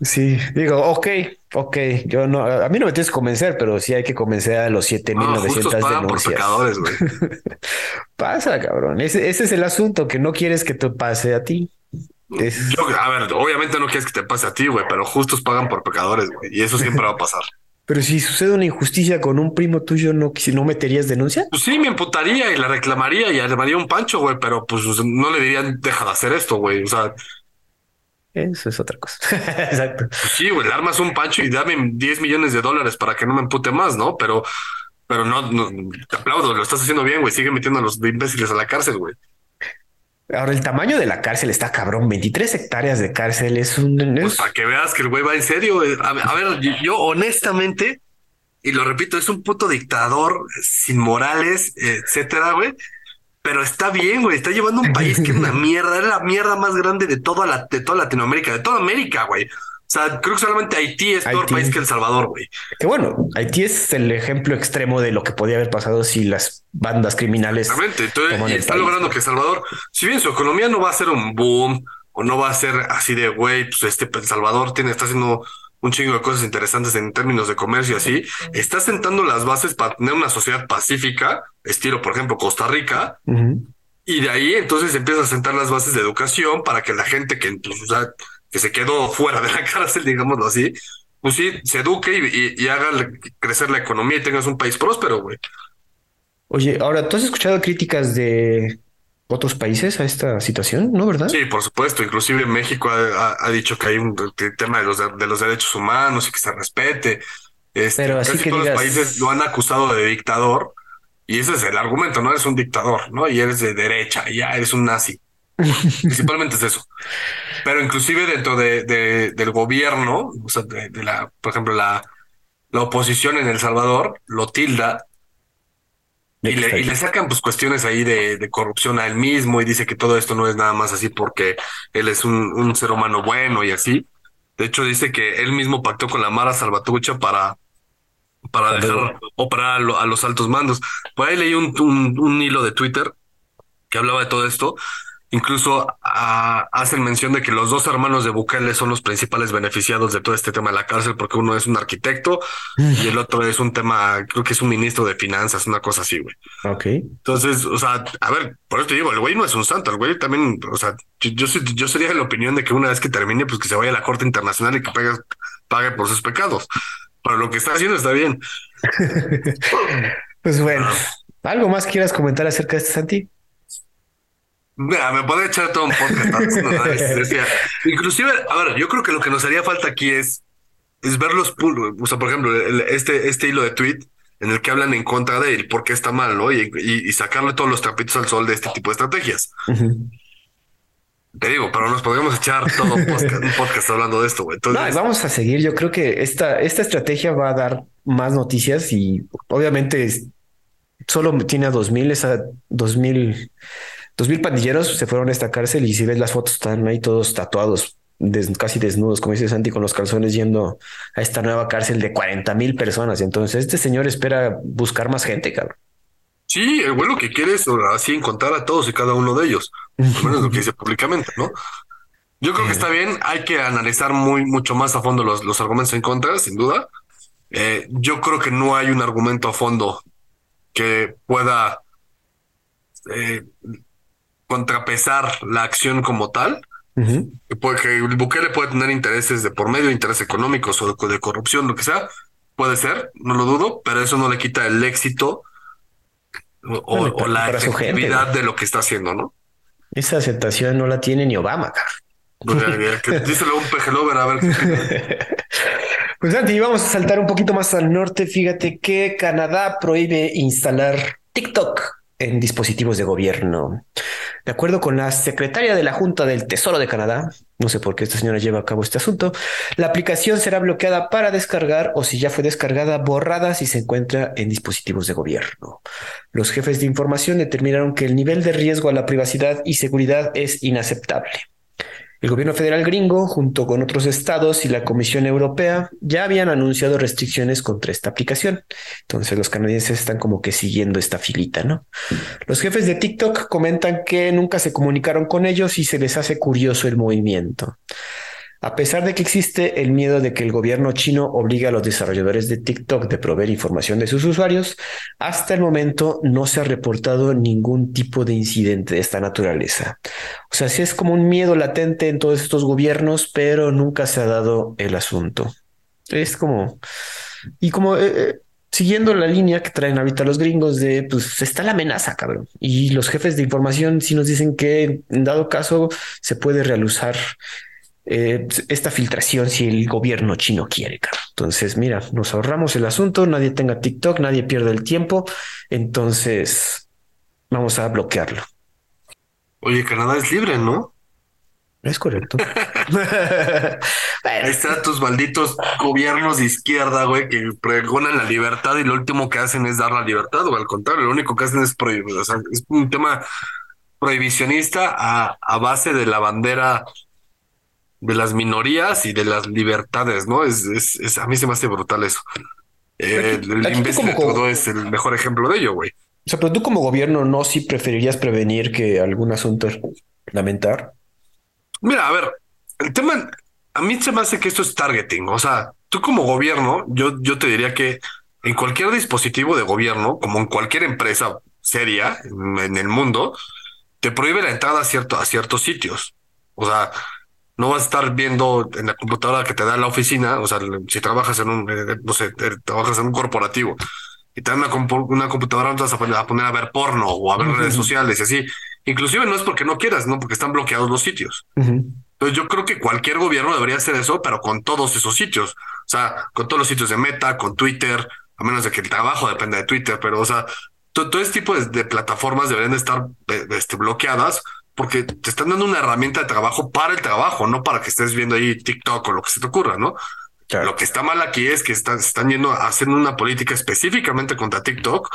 Sí, digo, ok, ok, yo no, a mí no me tienes que convencer, pero sí hay que convencer a los 7900 no, denuncias. Por güey. Pasa, cabrón. Ese, ese, es el asunto, que no quieres que te pase a ti. a ver, obviamente no quieres que te pase a ti, güey, pero justos pagan por pecadores, güey, y eso siempre va a pasar. Pero si sucede una injusticia con un primo tuyo, ¿no, si no meterías denuncia? Pues sí, me imputaría y la reclamaría y armaría un pancho, güey, pero pues no le dirían, deja de hacer esto, güey. O sea, eso es otra cosa. Exacto. Pues sí, güey, le armas un pancho y dame 10 millones de dólares para que no me empute más, ¿no? Pero, pero no, no te aplaudo, lo estás haciendo bien, güey. Sigue metiendo a los imbéciles a la cárcel, güey. Ahora, el tamaño de la cárcel está cabrón. 23 hectáreas de cárcel es un. Pues para que veas que el güey va en serio. A, a ver, yo honestamente, y lo repito, es un puto dictador sin morales, etcétera, güey pero está bien, güey. Está llevando un país que es una mierda. Es la mierda más grande de toda, la, de toda Latinoamérica, de toda América, güey. O sea, creo que solamente Haití es peor país que El Salvador, güey. Que bueno, Haití es el ejemplo extremo de lo que podía haber pasado si las bandas criminales. Exactamente. Entonces, está logrando que El Salvador, si bien su economía no va a ser un boom o no va a ser así de, güey, pues este El Salvador tiene, está haciendo un chingo de cosas interesantes en términos de comercio así, está sentando las bases para tener una sociedad pacífica, estilo, por ejemplo, Costa Rica, y de ahí entonces empieza a sentar las bases de educación para que la gente que, pues, que se quedó fuera de la cárcel, digámoslo así, pues sí, se eduque y, y haga crecer la economía y tengas un país próspero, güey. Oye, ahora, ¿tú has escuchado críticas de otros países a esta situación, ¿no? ¿Verdad? Sí, por supuesto. Inclusive México ha, dicho que hay un tema de los, de, los derechos humanos y que se respete. Este, Pero así que todos los países lo han acusado de dictador y ese es el argumento, ¿no? Eres un dictador, ¿no? Y eres de derecha, y ya eres un nazi. Principalmente es eso. Pero inclusive dentro de, del gobierno, o sea, de, la, por ejemplo, la, la oposición en El Salvador lo tilda y le, y le, sacan pues cuestiones ahí de, de, corrupción a él mismo y dice que todo esto no es nada más así porque él es un, un ser humano bueno y así. De hecho, dice que él mismo pactó con la Mara Salvatrucha para, para dejar operar a, los altos mandos. Por ahí leí un, un, un hilo de Twitter que hablaba de todo esto Incluso ah, hacen mención de que los dos hermanos de Bukele son los principales beneficiados de todo este tema de la cárcel, porque uno es un arquitecto y el otro es un tema, creo que es un ministro de finanzas, una cosa así, güey. Ok. Entonces, o sea, a ver, por eso te digo, el güey no es un santo, el güey también, o sea, yo, yo, sería de la opinión de que una vez que termine, pues que se vaya a la Corte Internacional y que pague, pague por sus pecados. Pero lo que está haciendo está bien. pues bueno, ah. ¿algo más quieras comentar acerca de este Santi? Mira, me puede echar todo un podcast. Inclusive, a ver, yo creo que lo que nos haría falta aquí es, es ver los o sea, por ejemplo, este, este hilo de tweet en el que hablan en contra de él, por qué está mal, ¿no? Y, y, sacarle todos los trapitos al sol de este tipo de estrategias. Te digo, pero nos podríamos echar todo un podcast, hablando de esto, güey. Entonces... vamos a seguir. Yo creo que esta, esta estrategia va a dar más noticias y obviamente solo tiene a 2000, esa 2000 Dos mil pandilleros se fueron a esta cárcel y si ves las fotos están ahí todos tatuados, casi desnudos, como dice Santi, con los calzones yendo a esta nueva cárcel de 40 mil personas. Entonces este señor espera buscar más gente, cabrón. Sí, el bueno que quiere es así encontrar a todos y cada uno de ellos, al menos lo que dice públicamente, ¿no? Yo creo que está bien, hay que analizar muy, mucho más a fondo los, los argumentos en contra, sin duda. Eh, yo creo que no hay un argumento a fondo que pueda eh, contrapesar la acción como tal. Porque el Bukele puede tener intereses de por medio, intereses económicos o de, corrupción, lo que sea. Puede ser, no lo dudo, pero eso no le quita el éxito o, la efectividad de lo que está haciendo, ¿no? Esa aceptación no la tiene ni Obama, pues, díselo a un pejelover a ver. pues Santi, vamos a saltar un poquito más al norte. Fíjate que Canadá prohíbe instalar TikTok en dispositivos de gobierno. De acuerdo con la secretaria de la Junta del Tesoro de Canadá, no sé por qué esta señora lleva a cabo este asunto, la aplicación será bloqueada para descargar o si ya fue descargada, borrada si se encuentra en dispositivos de gobierno. Los jefes de información determinaron que el nivel de riesgo a la privacidad y seguridad es inaceptable. El gobierno federal gringo, junto con otros estados y la Comisión Europea, ya habían anunciado restricciones contra esta aplicación. Entonces los canadienses están como que siguiendo esta filita, ¿no? Los jefes de TikTok comentan que nunca se comunicaron con ellos y se les hace curioso el movimiento. A pesar de que existe el miedo de que el gobierno chino obligue a los desarrolladores de TikTok de proveer información de sus usuarios, hasta el momento no se ha reportado ningún tipo de incidente de esta naturaleza. O sea, sí es como un miedo latente en todos estos gobiernos, pero nunca se ha dado el asunto. Es como... Y como... Eh, eh, siguiendo la línea que traen ahorita los gringos de, pues está la amenaza, cabrón. Y los jefes de información sí nos dicen que en dado caso se puede realizar eh, esta filtración si el gobierno chino quiere. Entonces, mira, nos ahorramos el asunto, nadie tenga TikTok, nadie pierde el tiempo, entonces vamos a bloquearlo. Oye, Canadá es libre, ¿no? Es correcto. Ahí están tus malditos gobiernos de izquierda, güey, que pregonan la libertad y lo último que hacen es dar la libertad, o al contrario, lo único que hacen es prohibir. O sea, es un tema prohibicionista a, a base de la bandera de las minorías y de las libertades, ¿no? Es, es, a mí se me hace brutal eso. Eh, el imbécil de todo es el mejor ejemplo de ello, güey. O sea, pero tú como gobierno no sí preferirías prevenir que algún asunto lamentar. Mira, a ver, el tema, a mí se me hace que esto es targeting. O sea, tú como gobierno, yo, yo te diría que en cualquier dispositivo de gobierno, como en cualquier empresa seria en, el mundo, te prohíbe la entrada a, cierto, a ciertos sitios. O sea, no vas a estar viendo en la computadora que te da la oficina, o sea, si trabajas en un, eh, no sé, eh, trabajas en un corporativo y te dan una, una computadora, no te vas a poner, a ver porno o a ver redes sociales y así. Inclusive no es porque no quieras, no porque están bloqueados los sitios. Entonces yo creo que cualquier gobierno debería hacer eso, pero con todos esos sitios. O sea, con todos los sitios de Meta, con Twitter, a menos de que el trabajo dependa de Twitter, pero o sea, todo, este tipo de, plataformas deberían de estar eh, este, bloqueadas porque te están dando una herramienta de trabajo para el trabajo, no para que estés viendo ahí TikTok o lo que se te ocurra, ¿no? Lo que está mal aquí es que están, están yendo a hacer una política específicamente contra TikTok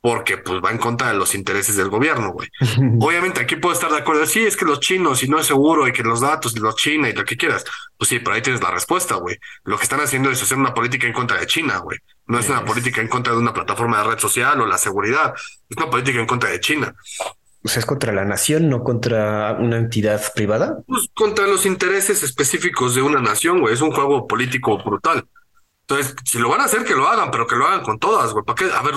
porque pues va en contra de los intereses del gobierno, güey. Obviamente aquí puedo estar de acuerdo, sí, es que los chinos y no es seguro y que los datos de los China y lo que quieras. Pues sí, pero ahí tienes la respuesta, güey. Lo que están haciendo es hacer una política en contra de China, güey. No es una política en contra de una plataforma de red social o la seguridad. Es una política en contra de China. O sea, es contra la nación, no contra una entidad privada. Pues contra los intereses específicos de una nación, güey. Es un juego político brutal. Entonces, si lo van a hacer, que lo hagan, pero que lo hagan con todas, güey. ¿Para qué, a ver,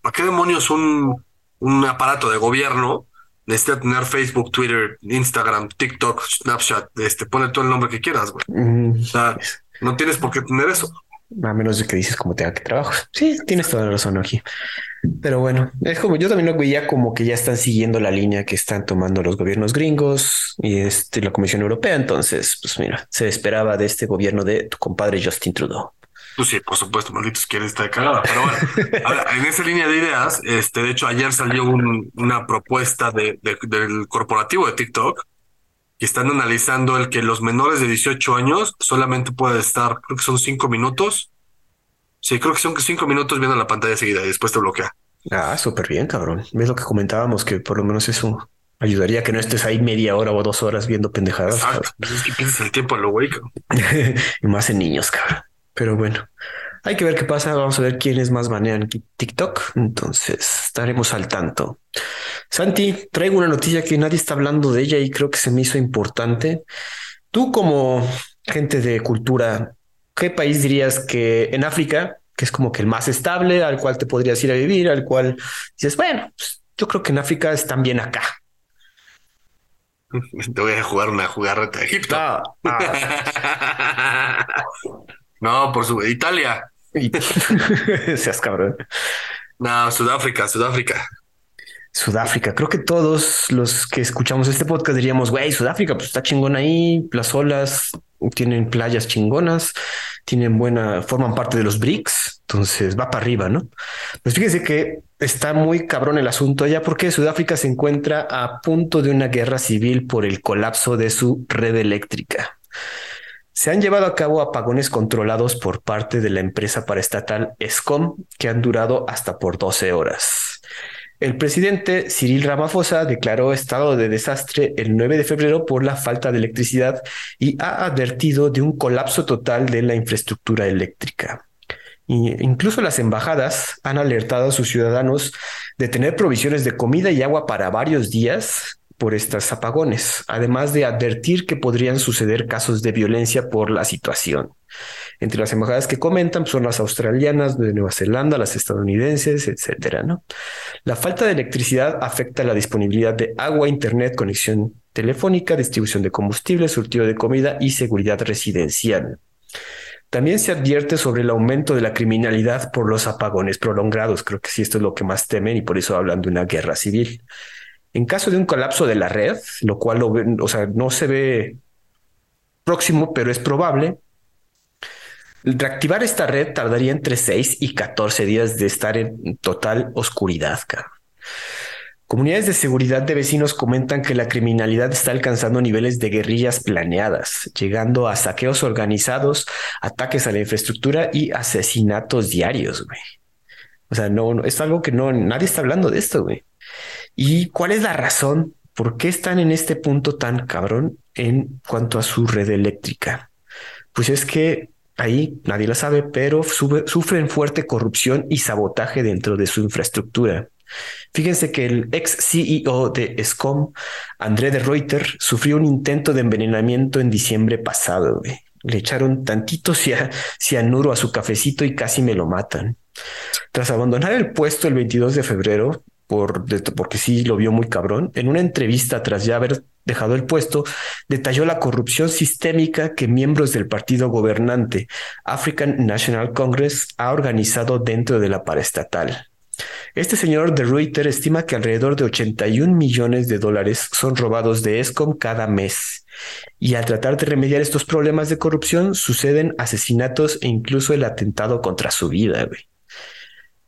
¿para qué demonios un, un aparato de gobierno necesita tener Facebook, Twitter, Instagram, TikTok, Snapchat, este, pone todo el nombre que quieras, güey. Mm. O sea, no tienes por qué tener eso. A menos de que dices como tenga que trabajo. Sí, tienes toda la razón aquí. Pero bueno, es como yo también lo veía como que ya están siguiendo la línea que están tomando los gobiernos gringos y este, la Comisión Europea. Entonces, pues mira, se esperaba de este gobierno de tu compadre Justin Trudeau. Pues sí, por supuesto, malditos quiere estar cagada. Pero bueno, en esa línea de ideas, este, de hecho, ayer salió una propuesta de, del corporativo de TikTok que están analizando el que los menores de 18 años solamente puede estar, creo que son cinco minutos. Sí, creo que son cinco minutos viendo la pantalla seguida y después te bloquea. Ah, súper bien, cabrón. Ves lo que comentábamos, que por lo menos eso ayudaría que no estés ahí media hora o dos horas viendo pendejadas. Exacto. Es que piensas el tiempo a lo güey. y más en niños, cabrón. Pero bueno, hay que ver qué pasa. Vamos a ver quiénes más banean TikTok. Entonces estaremos al tanto. Santi, traigo una noticia que nadie está hablando de ella y creo que se me hizo importante. Tú como gente de cultura, ¿qué país dirías que en África, que es como que el más estable, al cual te podrías ir a vivir, al cual dices, bueno, pues, yo creo que en África están bien acá? Te voy a jugar una jugarreta de Egipto. Ah, ah. No, por su Italia. Seas cabrón. No, Sudáfrica, Sudáfrica. Sudáfrica. Creo que todos los que escuchamos este podcast diríamos, güey, Sudáfrica, pues está chingón ahí, las olas tienen playas chingonas, tienen buena, forman parte de los BRICS, entonces va para arriba, ¿no? Pues fíjense que está muy cabrón el asunto allá porque Sudáfrica se encuentra a punto de una guerra civil por el colapso de su red eléctrica. Se han llevado a cabo apagones controlados por parte de la empresa paraestatal ESCOM que han durado hasta por 12 horas. El presidente Cyril Ramaphosa declaró estado de desastre el 9 de febrero por la falta de electricidad y ha advertido de un colapso total de la infraestructura eléctrica. incluso las embajadas han alertado a sus ciudadanos de tener provisiones de comida y agua para varios días por estos apagones, además de advertir que podrían suceder casos de violencia por la situación. Entre las embajadas que comentan son las australianas, de Nueva Zelanda, las estadounidenses, etcétera. ¿no? La falta de electricidad afecta la disponibilidad de agua, internet, conexión telefónica, distribución de combustible, surtido de comida y seguridad residencial. También se advierte sobre el aumento de la criminalidad por los apagones prolongados. Creo que sí, esto es lo que más temen y por eso hablan de una guerra civil. En caso de un colapso de la red, lo cual o sea, no se ve próximo, pero es probable, reactivar esta red tardaría entre 6 y 14 días de estar en total oscuridad. Comunidades de seguridad de vecinos comentan que la criminalidad está alcanzando niveles de guerrillas planeadas, llegando a saqueos organizados, ataques a la infraestructura y asesinatos diarios. Güey. O sea, no, no, es algo que no nadie está hablando de esto. Güey. ¿Y cuál es la razón? ¿Por qué están en este punto tan cabrón en cuanto a su red eléctrica? Pues es que ahí nadie lo sabe, pero sufren fuerte corrupción y sabotaje dentro de su infraestructura. Fíjense que el ex CEO de SCOM, André de Reuter, sufrió un intento de envenenamiento en diciembre pasado. Le echaron tantito cianuro a su cafecito y casi me lo matan. Tras abandonar el puesto el 22 de febrero, por, porque sí lo vio muy cabrón, en una entrevista tras ya haber dejado el puesto, detalló la corrupción sistémica que miembros del partido gobernante African National Congress ha organizado dentro de la paraestatal. Este señor de Reuters estima que alrededor de 81 millones de dólares son robados de ESCOM cada mes. Y al tratar de remediar estos problemas de corrupción, suceden asesinatos e incluso el atentado contra su vida.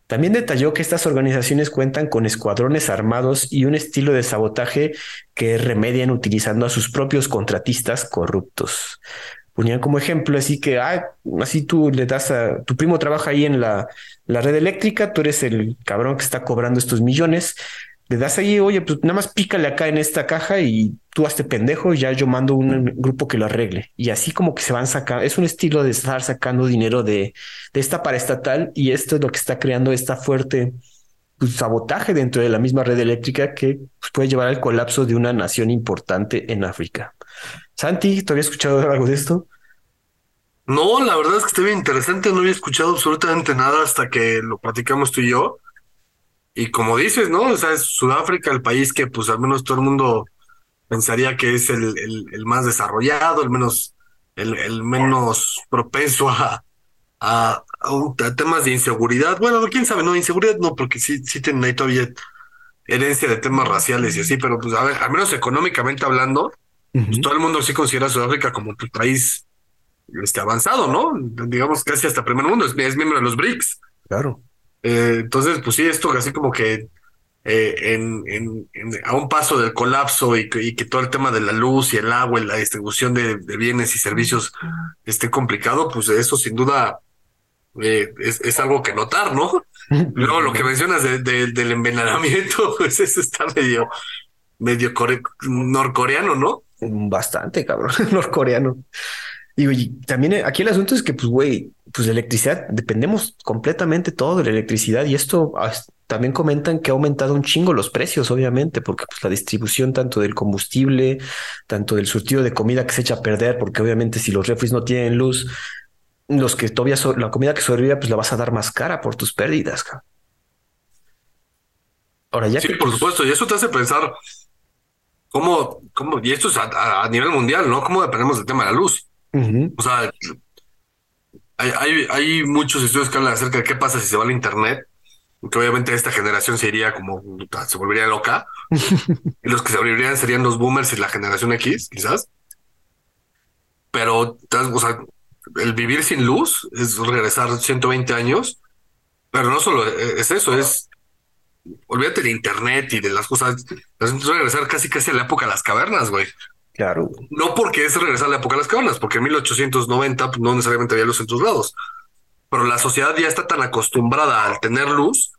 También detalló que estas organizaciones cuentan con escuadrones armados y un estilo de sabotaje que remedian utilizando a sus propios contratistas corruptos. ponían como ejemplo, así que, así tú le das a, tu primo trabaja ahí en la, la red eléctrica, tú eres el cabrón que está cobrando estos millones, le das ahí, oye, pues nada más pícale acá en esta caja y tú hazte pendejo y ya yo mando un grupo que lo arregle. Y así como que se van sacando, es un estilo de estar sacando dinero de, de esta paraestatal y esto es lo que está creando esta fuerte pues, sabotaje dentro de la misma red eléctrica que pues, puede llevar al colapso de una nación importante en África. Santi, ¿tú habías escuchado algo de esto? No, la verdad es que está bien interesante, no había escuchado absolutamente nada hasta que lo platicamos tú y yo. Y como dices, ¿no? O sea, es Sudáfrica el país que pues al menos todo el mundo pensaría que es el, el, más desarrollado, el menos, el, el menos propenso a, a, temas de inseguridad. Bueno, quién sabe, no, inseguridad no, porque sí, sí tienen ahí todavía herencia de temas raciales y así, pero pues a ver, al menos económicamente hablando, pues, todo el mundo sí considera a Sudáfrica como un país este, avanzado, ¿no? Digamos casi hasta primer mundo, es, es miembro de los BRICS. Claro. Eh, entonces, pues sí, esto así como que eh, en, en, a un paso del colapso y que, todo el tema de la luz y el agua y la distribución de, bienes y servicios esté complicado, pues eso sin duda eh, es, algo que notar, ¿no? Luego lo que mencionas del envenenamiento, pues eso está medio, medio norcoreano, ¿no? Bastante, cabrón, norcoreano. Y, también eh, aquí el asunto es que, pues, güey, pues de electricidad dependemos completamente todo de la electricidad y esto también comentan que ha aumentado un chingo los precios, obviamente, porque pues la distribución tanto del combustible, tanto del surtido de comida que se echa a perder, porque obviamente si los refris no tienen luz, los que todavía la comida que sobrevive, pues la vas a dar más cara por tus pérdidas. Ahora ya sí, por supuesto, y eso te hace pensar cómo, cómo y esto es a nivel mundial, ¿no? ¿Cómo dependemos del tema de la luz? O sea, hay, hay, muchos estudios que hablan acerca de qué pasa si se va al Internet, que obviamente esta generación se iría como, se volvería loca, y los que se abrirían serían los boomers y la generación X, quizás. Pero, o sea, el vivir sin luz es regresar 120 años, pero no solo es eso, es olvídate de internet y de las cosas, es regresar casi casi a la época de las cavernas, güey. Claro. No porque es regresar a la época de las cavernas, porque en 1890 pues, no necesariamente había luz en tus lados. Pero la sociedad ya está tan acostumbrada al tener luz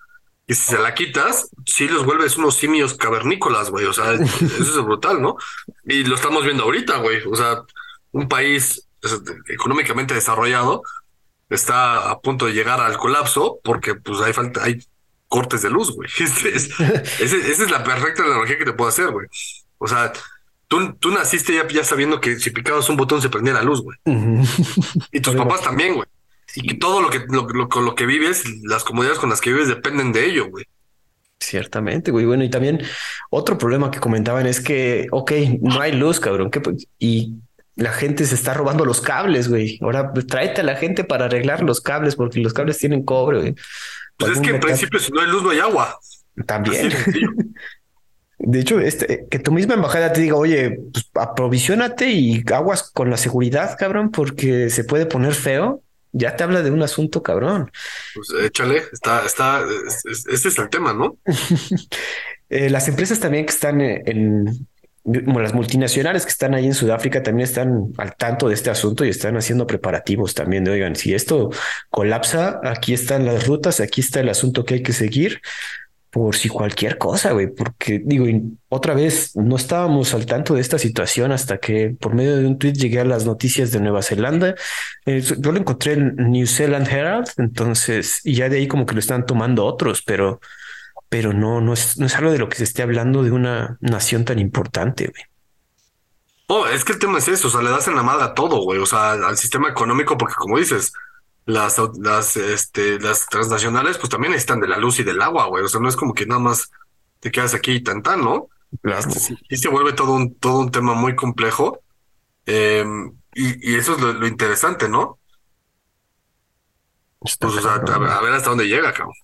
que si se la quitas, sí los vuelves unos simios cavernícolas, güey. O sea, eso es brutal, ¿no? Y lo estamos viendo ahorita, güey. O sea, un país económicamente desarrollado está a punto de llegar al colapso porque pues hay falta, hay cortes de luz, güey. esa es la perfecta analogía que te puedo hacer, güey. O sea, Tú, tú naciste ya, ya, sabiendo que si picabas un botón se prendía la luz, güey. Y tus papás también, güey. Y que todo lo que lo, lo, con lo que vives, las comunidades con las que vives dependen de ello, güey. Ciertamente, güey. Bueno, y también otro problema que comentaban es que, ok, no hay luz, cabrón. y la gente se está robando los cables, güey. Ahora pues, tráete a la gente para arreglar los cables porque los cables tienen cobre, güey. Pues es que en principio si no hay luz no hay agua. También. De hecho, este, que tu misma embajada te diga, oye, pues aprovisionate y aguas con la seguridad, cabrón, porque se puede poner feo. Ya te habla de un asunto, cabrón. Pues échale, está, está, ese es el tema, ¿no? Eh, las empresas también que están en, como las multinacionales que están ahí en Sudáfrica también están al tanto de este asunto y están haciendo preparativos también de, oigan, si esto colapsa, aquí están las rutas, aquí está el asunto que hay que seguir por si cualquier cosa, güey, porque digo, otra vez no estábamos al tanto de esta situación hasta que por medio de un tweet llegué a las noticias de Nueva Zelanda. Eh, yo lo encontré en New Zealand Herald, entonces, y ya de ahí como que lo están tomando otros, pero, pero no, no es, no es algo de lo que se esté hablando de una nación tan importante, güey. Oh, es que el tema es eso, o sea, le das en la madre a todo, güey, o sea, al sistema económico, porque como dices, las, las, este, las transnacionales, pues también necesitan de la luz y del agua, güey. O sea, no es como que nada más te quedas aquí y tan tan, ¿no? Y se vuelve todo un, todo un tema muy complejo. Em, y, y, eso es lo, interesante, ¿no? pues, o sea, a, ver hasta dónde llega, cabrón.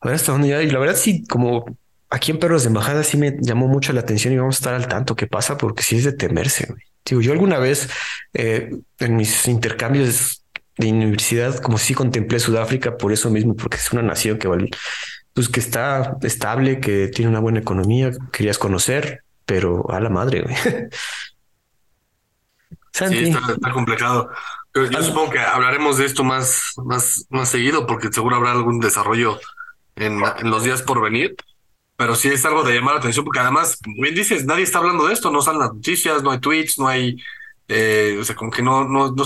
A ver hasta dónde llega. Y la verdad, sí, como aquí en Perros de Embajada sí me llamó mucho la atención y vamos a estar al tanto qué pasa, porque sí es de temerse, güey. Digo, yo alguna vez eh, en mis intercambios de universidad, como si contemplé Sudáfrica por eso mismo, porque es una nación que pues que está estable, que tiene una buena economía, querías conocer, pero a la madre, güey. Sí, está, complicado. Yo, supongo que hablaremos de esto más, más, más seguido porque seguro habrá algún desarrollo en, en los días por venir. Pero sí es algo de llamar la atención porque además, bien dices, nadie está hablando de esto, no salen las noticias, no hay tweets, no hay, eh, o sea, como que no, no, no,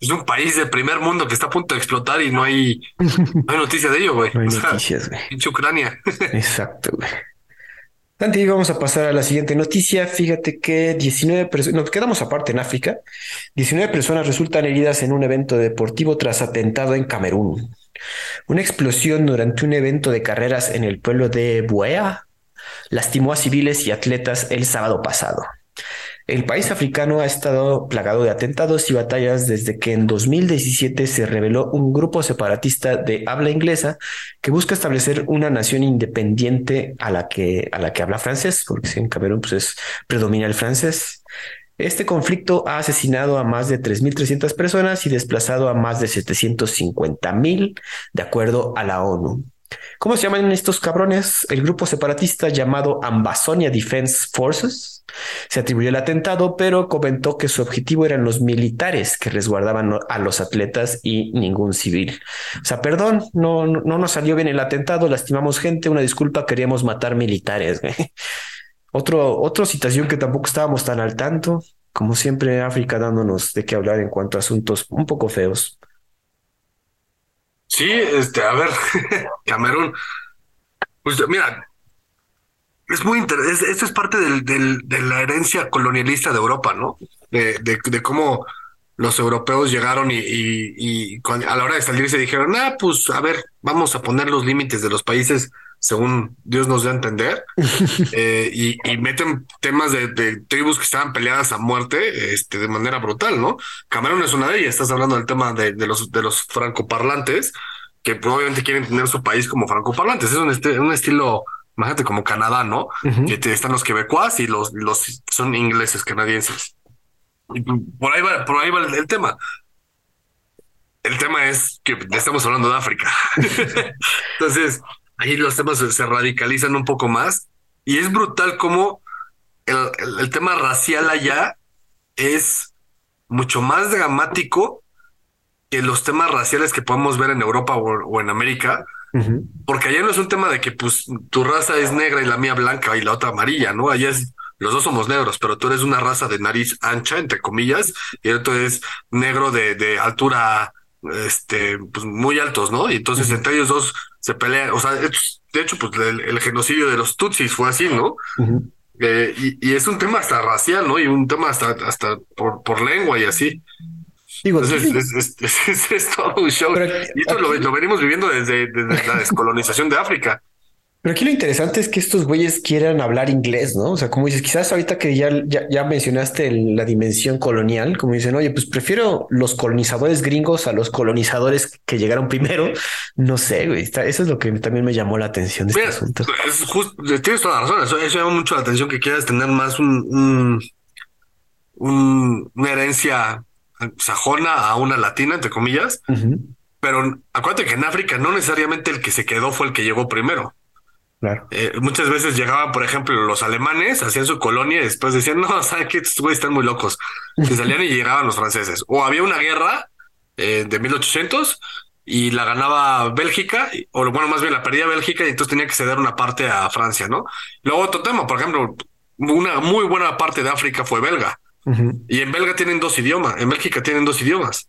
es un país de primer mundo que está a punto de explotar y no hay, no hay noticia de ello, güey. No hay noticias, güey. Pinche Ucrania. Exacto, güey. Santi, vamos a pasar a la siguiente noticia. Fíjate que 19 personas, nos quedamos aparte en África. 19 personas resultan heridas en un evento deportivo tras atentado en Camerún. Una explosión durante un evento de carreras en el pueblo de Buea lastimó a civiles y atletas el sábado pasado. El país africano ha estado plagado de atentados y batallas desde que en 2017 se reveló un grupo separatista de habla inglesa que busca establecer una nación independiente a la que, a la que habla francés, porque en Camerún pues predomina el francés. Este conflicto ha asesinado a más de 3.300 personas y desplazado a más de 750.000, de acuerdo a la ONU. ¿Cómo se llaman estos cabrones? El grupo separatista llamado Ambazonia Defense Forces se atribuyó el atentado, pero comentó que su objetivo eran los militares que resguardaban a los atletas y ningún civil. O sea, perdón, no, no nos salió bien el atentado, lastimamos gente, una disculpa, queríamos matar militares. Otro, otra situación que tampoco estábamos tan al tanto, como siempre África dándonos de qué hablar en cuanto a asuntos un poco feos. Sí, este, a ver, Camerún. Pues mira, es muy interesante. Esto es parte del, de la herencia colonialista de Europa, ¿no? De, de, de cómo los europeos llegaron y, y, a la hora de salir se dijeron, ah, pues a ver, vamos a poner los límites de los países según Dios nos da a entender, eh, y, y, meten temas de, de, tribus que estaban peleadas a muerte este, de manera brutal, ¿no? Camerún es una de ellas, estás hablando del tema de, de los, de los francoparlantes, que obviamente quieren tener su país como francoparlantes, es un, un estilo imagínate como Canadá, ¿no? Que están los quebecuas y los, los son ingleses canadienses. Y por ahí va, por ahí va el, tema. El tema es que estamos hablando de África. Entonces, ahí los temas se, radicalizan un poco más y es brutal como el, el, tema racial allá es mucho más dramático que los temas raciales que podemos ver en Europa o en América porque allá no es un tema de que pues tu raza es negra y la mía blanca y la otra amarilla, ¿no? Allá es, los dos somos negros, pero tú eres una raza de nariz ancha, entre comillas, y el otro es negro de, de altura, este, pues muy altos, ¿no? Y entonces entre ellos dos se pelean, o sea, de hecho, pues el, genocidio de los Tutsis fue así, ¿no? Eh, y, y, es un tema hasta racial, ¿no? Y un tema hasta, hasta por, por lengua y así. Digo, es, es, todo un show. y esto lo, venimos viviendo desde, la descolonización de África. Pero aquí lo interesante es que estos güeyes quieran hablar inglés, ¿no? O sea, como dices, quizás ahorita que ya, ya, mencionaste la dimensión colonial, como dicen, oye, pues prefiero los colonizadores gringos a los colonizadores que llegaron primero. No sé, güey. eso es lo que también me llamó la atención de este asunto. tienes toda la razón. Eso, eso, llama mucho la atención que quieras tener más un, un una herencia sajona a una latina, entre comillas. Pero acuérdate que en África no necesariamente el que se quedó fue el que llegó primero. Claro. Eh, muchas veces llegaban, por ejemplo, los alemanes, hacían su colonia y después decían, no, saben que estos güeyes están muy locos. Y salían y llegaban los franceses. O había una guerra eh, de 1800 y la ganaba Bélgica, o bueno, más bien la perdía Bélgica y entonces tenía que ceder una parte a Francia, ¿no? Luego otro tema, por ejemplo, una muy buena parte de África fue belga. Y en belga tienen dos idiomas, en Bélgica tienen dos idiomas.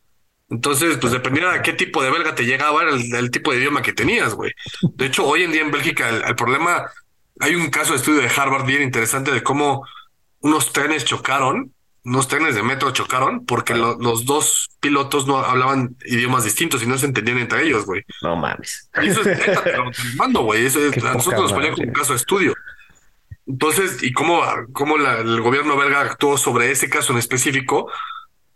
Entonces, pues dependiendo de qué tipo de belga te llegaba, era el, tipo de idioma que tenías, güey. De hecho, hoy en día en Bélgica el, problema, hay un caso de estudio de Harvard bien interesante de cómo unos trenes chocaron, unos trenes de metro chocaron, porque los dos pilotos no hablaban idiomas distintos y no se entendían entre ellos, güey. No mames. Y eso es, mando, güey. nosotros nos ponían como un caso de estudio. Entonces, ¿y cómo, cómo el gobierno belga actuó sobre ese caso en específico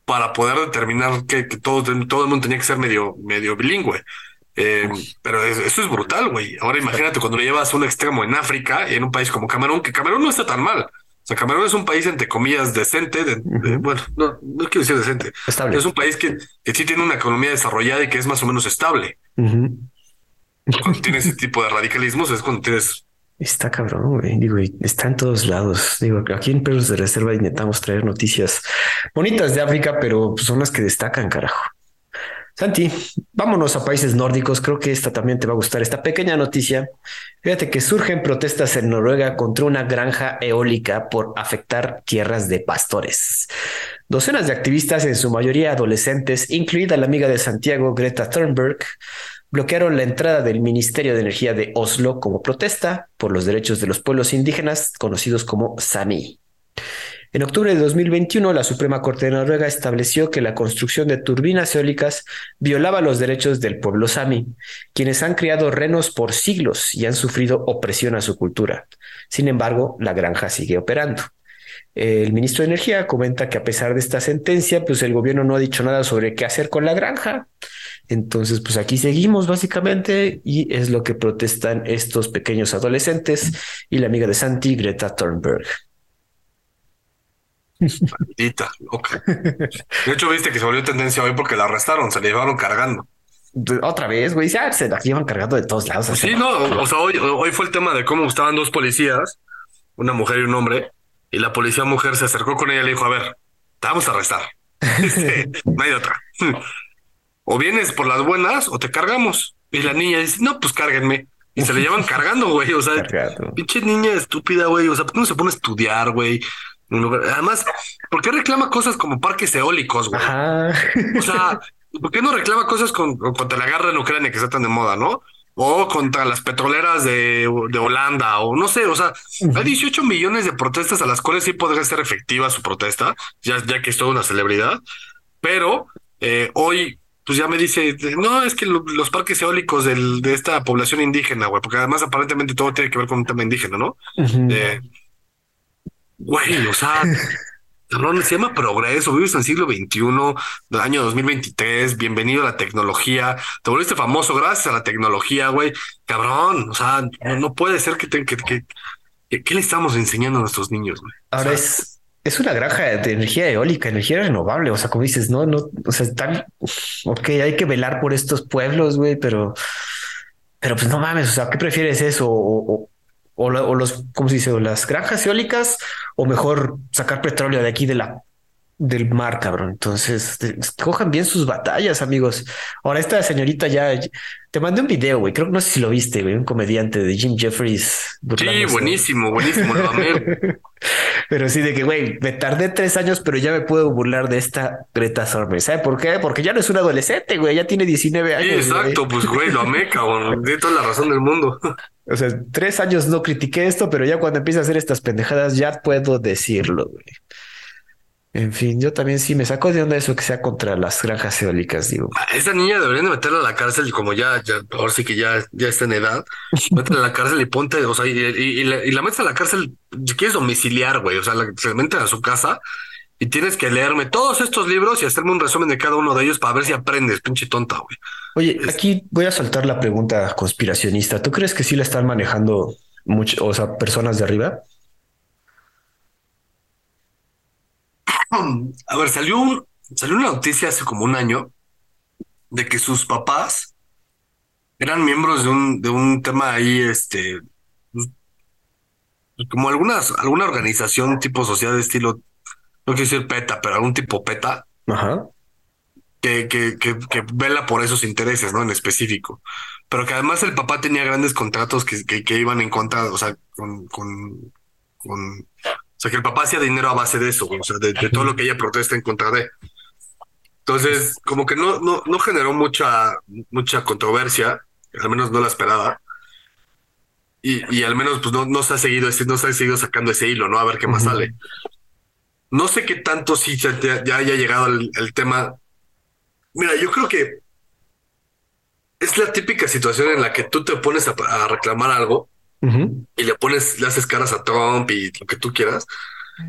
para poder determinar que, todo, todo el mundo tenía que ser medio, medio bilingüe? Eh, pero eso es brutal, güey. Ahora imagínate cuando lo llevas a un extremo en África y en un país como Camerún, que Camerún no está tan mal. O sea, Camerún es un país, entre comillas, decente. De, bueno, no, no quiero decir decente. Es un país que, que, sí tiene una economía desarrollada y que es más o menos estable. Cuando tienes ese tipo de radicalismos es cuando tienes Está cabrón, güey. Digo, está en todos lados. Digo, aquí en Perros de Reserva intentamos traer noticias bonitas de África, pero son las que destacan, carajo. Santi, vámonos a países nórdicos. Creo que esta también te va a gustar. Esta pequeña noticia. Fíjate que surgen protestas en Noruega contra una granja eólica por afectar tierras de pastores. Docenas de activistas, en su mayoría adolescentes, incluida la amiga de Santiago, Greta Thunberg, bloquearon la entrada del Ministerio de Energía de Oslo como protesta por los derechos de los pueblos indígenas conocidos como Sami. En octubre de 2021, la Suprema Corte de Noruega estableció que la construcción de turbinas eólicas violaba los derechos del pueblo sami, quienes han criado renos por siglos y han sufrido opresión a su cultura. Sin embargo, la granja sigue operando. El ministro de Energía comenta que a pesar de esta sentencia, pues el gobierno no ha dicho nada sobre qué hacer con la granja. Entonces, pues aquí seguimos básicamente y es lo que protestan estos pequeños adolescentes y la amiga de Santi, Greta Thunberg. Maldita, loca. De hecho, viste que se volvió tendencia hoy porque la arrestaron, se la llevaron cargando. Otra vez, güey, ya se la llevan cargando de todos lados. Sí, no, o sea, hoy, hoy fue el tema de cómo estaban dos policías, una mujer y un hombre, y la policía mujer se acercó con ella y le dijo, a ver, te vamos a arrestar. Este, no hay otra o vienes por las buenas o te cargamos. Y la niña dice, no, pues cárguenme. Y se le llevan cargando, güey. O sea, pinche niña estúpida, güey. O sea, ¿por qué no se pone a estudiar, güey? Además, ¿por qué reclama cosas como parques eólicos, güey? O sea, ¿por qué no reclama cosas con, contra la guerra en Ucrania que está tan de moda, no? O contra las petroleras de, de Holanda, o no sé, o sea, hay 18 millones de protestas a las cuales sí podría ser efectiva su protesta, ya, ya que es toda una celebridad, pero eh, hoy pues ya me dice, no, es que los parques eólicos del, de esta población indígena, güey, porque además aparentemente todo tiene que ver con un tema indígena, ¿no? güey, o sea, cabrón, se llama progreso, vives en el siglo XXI, año 2023, bienvenido a la tecnología, te volviste famoso gracias a la tecnología, güey, cabrón, o sea, no, puede ser que, te, que, que, ¿qué le estamos enseñando a nuestros niños, güey? Ahora es es una granja de energía eólica, energía renovable. O sea, como dices, no, no, o sea, están, ok, hay que velar por estos pueblos, güey, pero, pero pues no mames, o sea, ¿qué prefieres eso? O, o, o, los, ¿cómo se dice? las granjas eólicas o mejor sacar petróleo de aquí de la del mar, cabrón. Entonces, cojan bien sus batallas, amigos. Ahora, esta señorita ya te mandé un video, güey. Creo que no sé si lo viste, güey. Un comediante de Jim Jeffries. Sí, buenísimo, buenísimo. Lo amé. pero sí, de que, güey, me tardé tres años, pero ya me puedo burlar de esta Greta Thunberg. ¿Sabe por qué? Porque ya no es un adolescente, güey. Ya tiene 19 años. Sí, exacto. Pues, güey, lo amé, cabrón. Tiene toda la razón del mundo. O sea, tres años no critiqué esto, pero ya cuando empieza a hacer estas pendejadas, ya puedo decirlo, güey. En fin, yo también sí me saco de onda eso que sea contra las granjas eólicas, digo. A esa niña deberían de meterla a la cárcel y como ya, ya, ahora sí que ya, ya está en edad, métela a la cárcel y ponte, o sea, y, y, la, y la metes a la cárcel, si quieres domiciliar, güey, o sea, la, se meten a su casa y tienes que leerme todos estos libros y hacerme un resumen de cada uno de ellos para ver si aprendes, pinche tonta, güey. Oye, aquí voy a saltar la pregunta conspiracionista. ¿Tú crees que sí la están manejando mucho, o sea, personas de arriba? A ver, salió, un, salió una noticia hace como un año de que sus papás eran miembros de un, de un tema ahí, este, pues, como algunas, alguna organización tipo social de estilo, no quiero decir PETA, pero algún tipo PETA. Ajá. Que, que, que, que, vela por esos intereses, ¿no? En específico. Pero que además el papá tenía grandes contratos que, que, que iban en contra, o sea, con, con, con o sea, que el papá hacía dinero a base de eso, o sea, de, todo lo que ella protesta en contra de. Entonces, como que no, no, no generó mucha, mucha controversia, al menos no la esperaba. Y, y al menos pues no, no se ha seguido no se ha seguido sacando ese hilo, ¿no? A ver qué más sale. No sé qué tanto ya, ya haya llegado el, tema. Mira, yo creo que es la típica situación en la que tú te pones a reclamar algo y le pones, le haces caras a Trump y lo que tú quieras,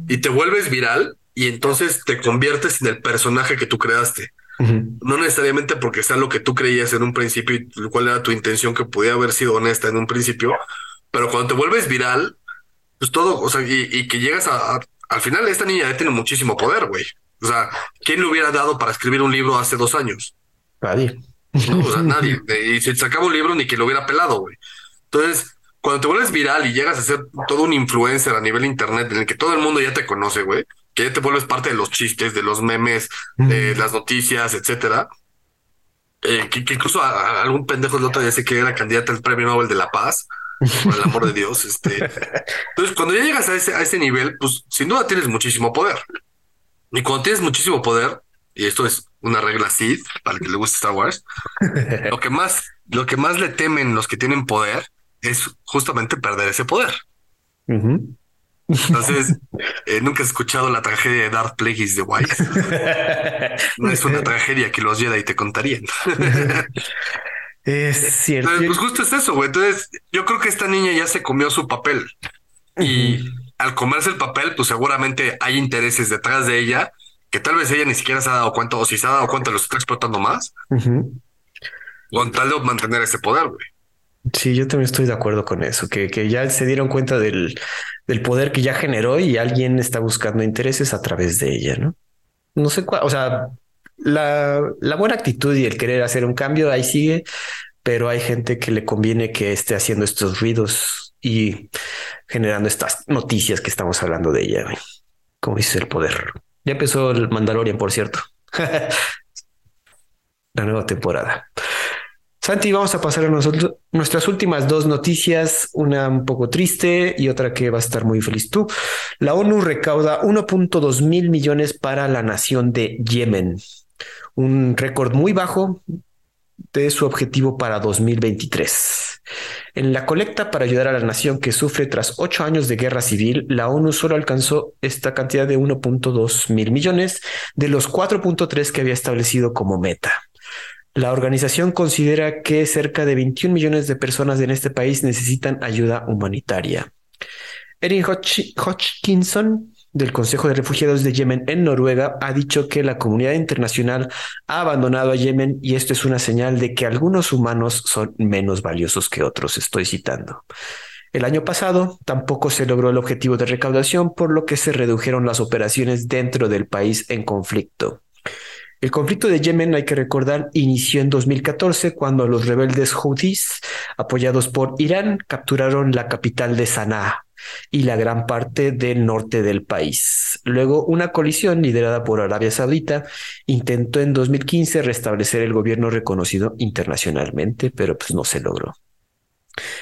y te vuelves viral y entonces te conviertes en el personaje que tú creaste. No necesariamente porque sea lo que tú creías en un principio y cuál era tu intención que podía haber sido honesta en un principio, pero cuando te vuelves viral, pues todo, o sea, y, que llegas a, al final esta niña ya tiene muchísimo poder, güey. O sea, ¿quién le hubiera dado para escribir un libro hace dos años? Nadie. No, o sea, nadie. Y si se sacaba un libro ni que lo hubiera pelado, güey. Entonces, cuando te vuelves viral y llegas a ser todo un influencer a nivel internet en el que todo el mundo ya te conoce, güey, que ya te vuelves parte de los chistes, de los memes, de las noticias, etcétera. Eh, que, incluso algún pendejo el otro día sé que era candidata al premio Nobel de la Paz, por el amor de Dios. Este. Entonces, cuando ya llegas a ese, a ese nivel, pues sin duda tienes muchísimo poder. Y cuando tienes muchísimo poder, y esto es una regla Sith para el que le guste Star Wars, lo que más, lo que más le temen los que tienen poder es justamente perder ese poder. Entonces, eh, nunca he escuchado la tragedia de Darth Plagueis de White. No es una tragedia que los Jedi te contarían. Es cierto. pues justo es eso, güey. Entonces, yo creo que esta niña ya se comió su papel. Y al comerse el papel, pues seguramente hay intereses detrás de ella que tal vez ella ni siquiera se ha dado cuenta, o si se ha dado cuenta, los está explotando más. Con tal de mantener ese poder, güey. Sí, yo también estoy de acuerdo con eso, que, que ya se dieron cuenta del, del poder que ya generó y alguien está buscando intereses a través de ella, ¿no? No sé cuál, o sea, la, la buena actitud y el querer hacer un cambio ahí sigue, pero hay gente que le conviene que esté haciendo estos ruidos y generando estas noticias que estamos hablando de ella, como dice el poder. Ya empezó el Mandalorian, por cierto. la nueva temporada. Santi, vamos a pasar a nuestras últimas dos noticias, una un poco triste y otra que va a estar muy feliz tú. La ONU recauda 1.2 mil millones para la nación de Yemen, un récord muy bajo de su objetivo para 2023. En la colecta para ayudar a la nación que sufre tras ocho años de guerra civil, la ONU solo alcanzó esta cantidad de 1.2 mil millones de los 4.3 que había establecido como meta. La organización considera que cerca de 21 millones de personas en este país necesitan ayuda humanitaria. Erin Hodgkinson, del Consejo de Refugiados de Yemen en Noruega, ha dicho que la comunidad internacional ha abandonado a Yemen y esto es una señal de que algunos humanos son menos valiosos que otros. Estoy citando. El año pasado tampoco se logró el objetivo de recaudación, por lo que se redujeron las operaciones dentro del país en conflicto. El conflicto de Yemen, hay que recordar, inició en 2014 cuando los rebeldes houthis, apoyados por Irán, capturaron la capital de Sanaa y la gran parte del norte del país. Luego, una colisión liderada por Arabia Saudita intentó en 2015 restablecer el gobierno reconocido internacionalmente, pero pues no se logró.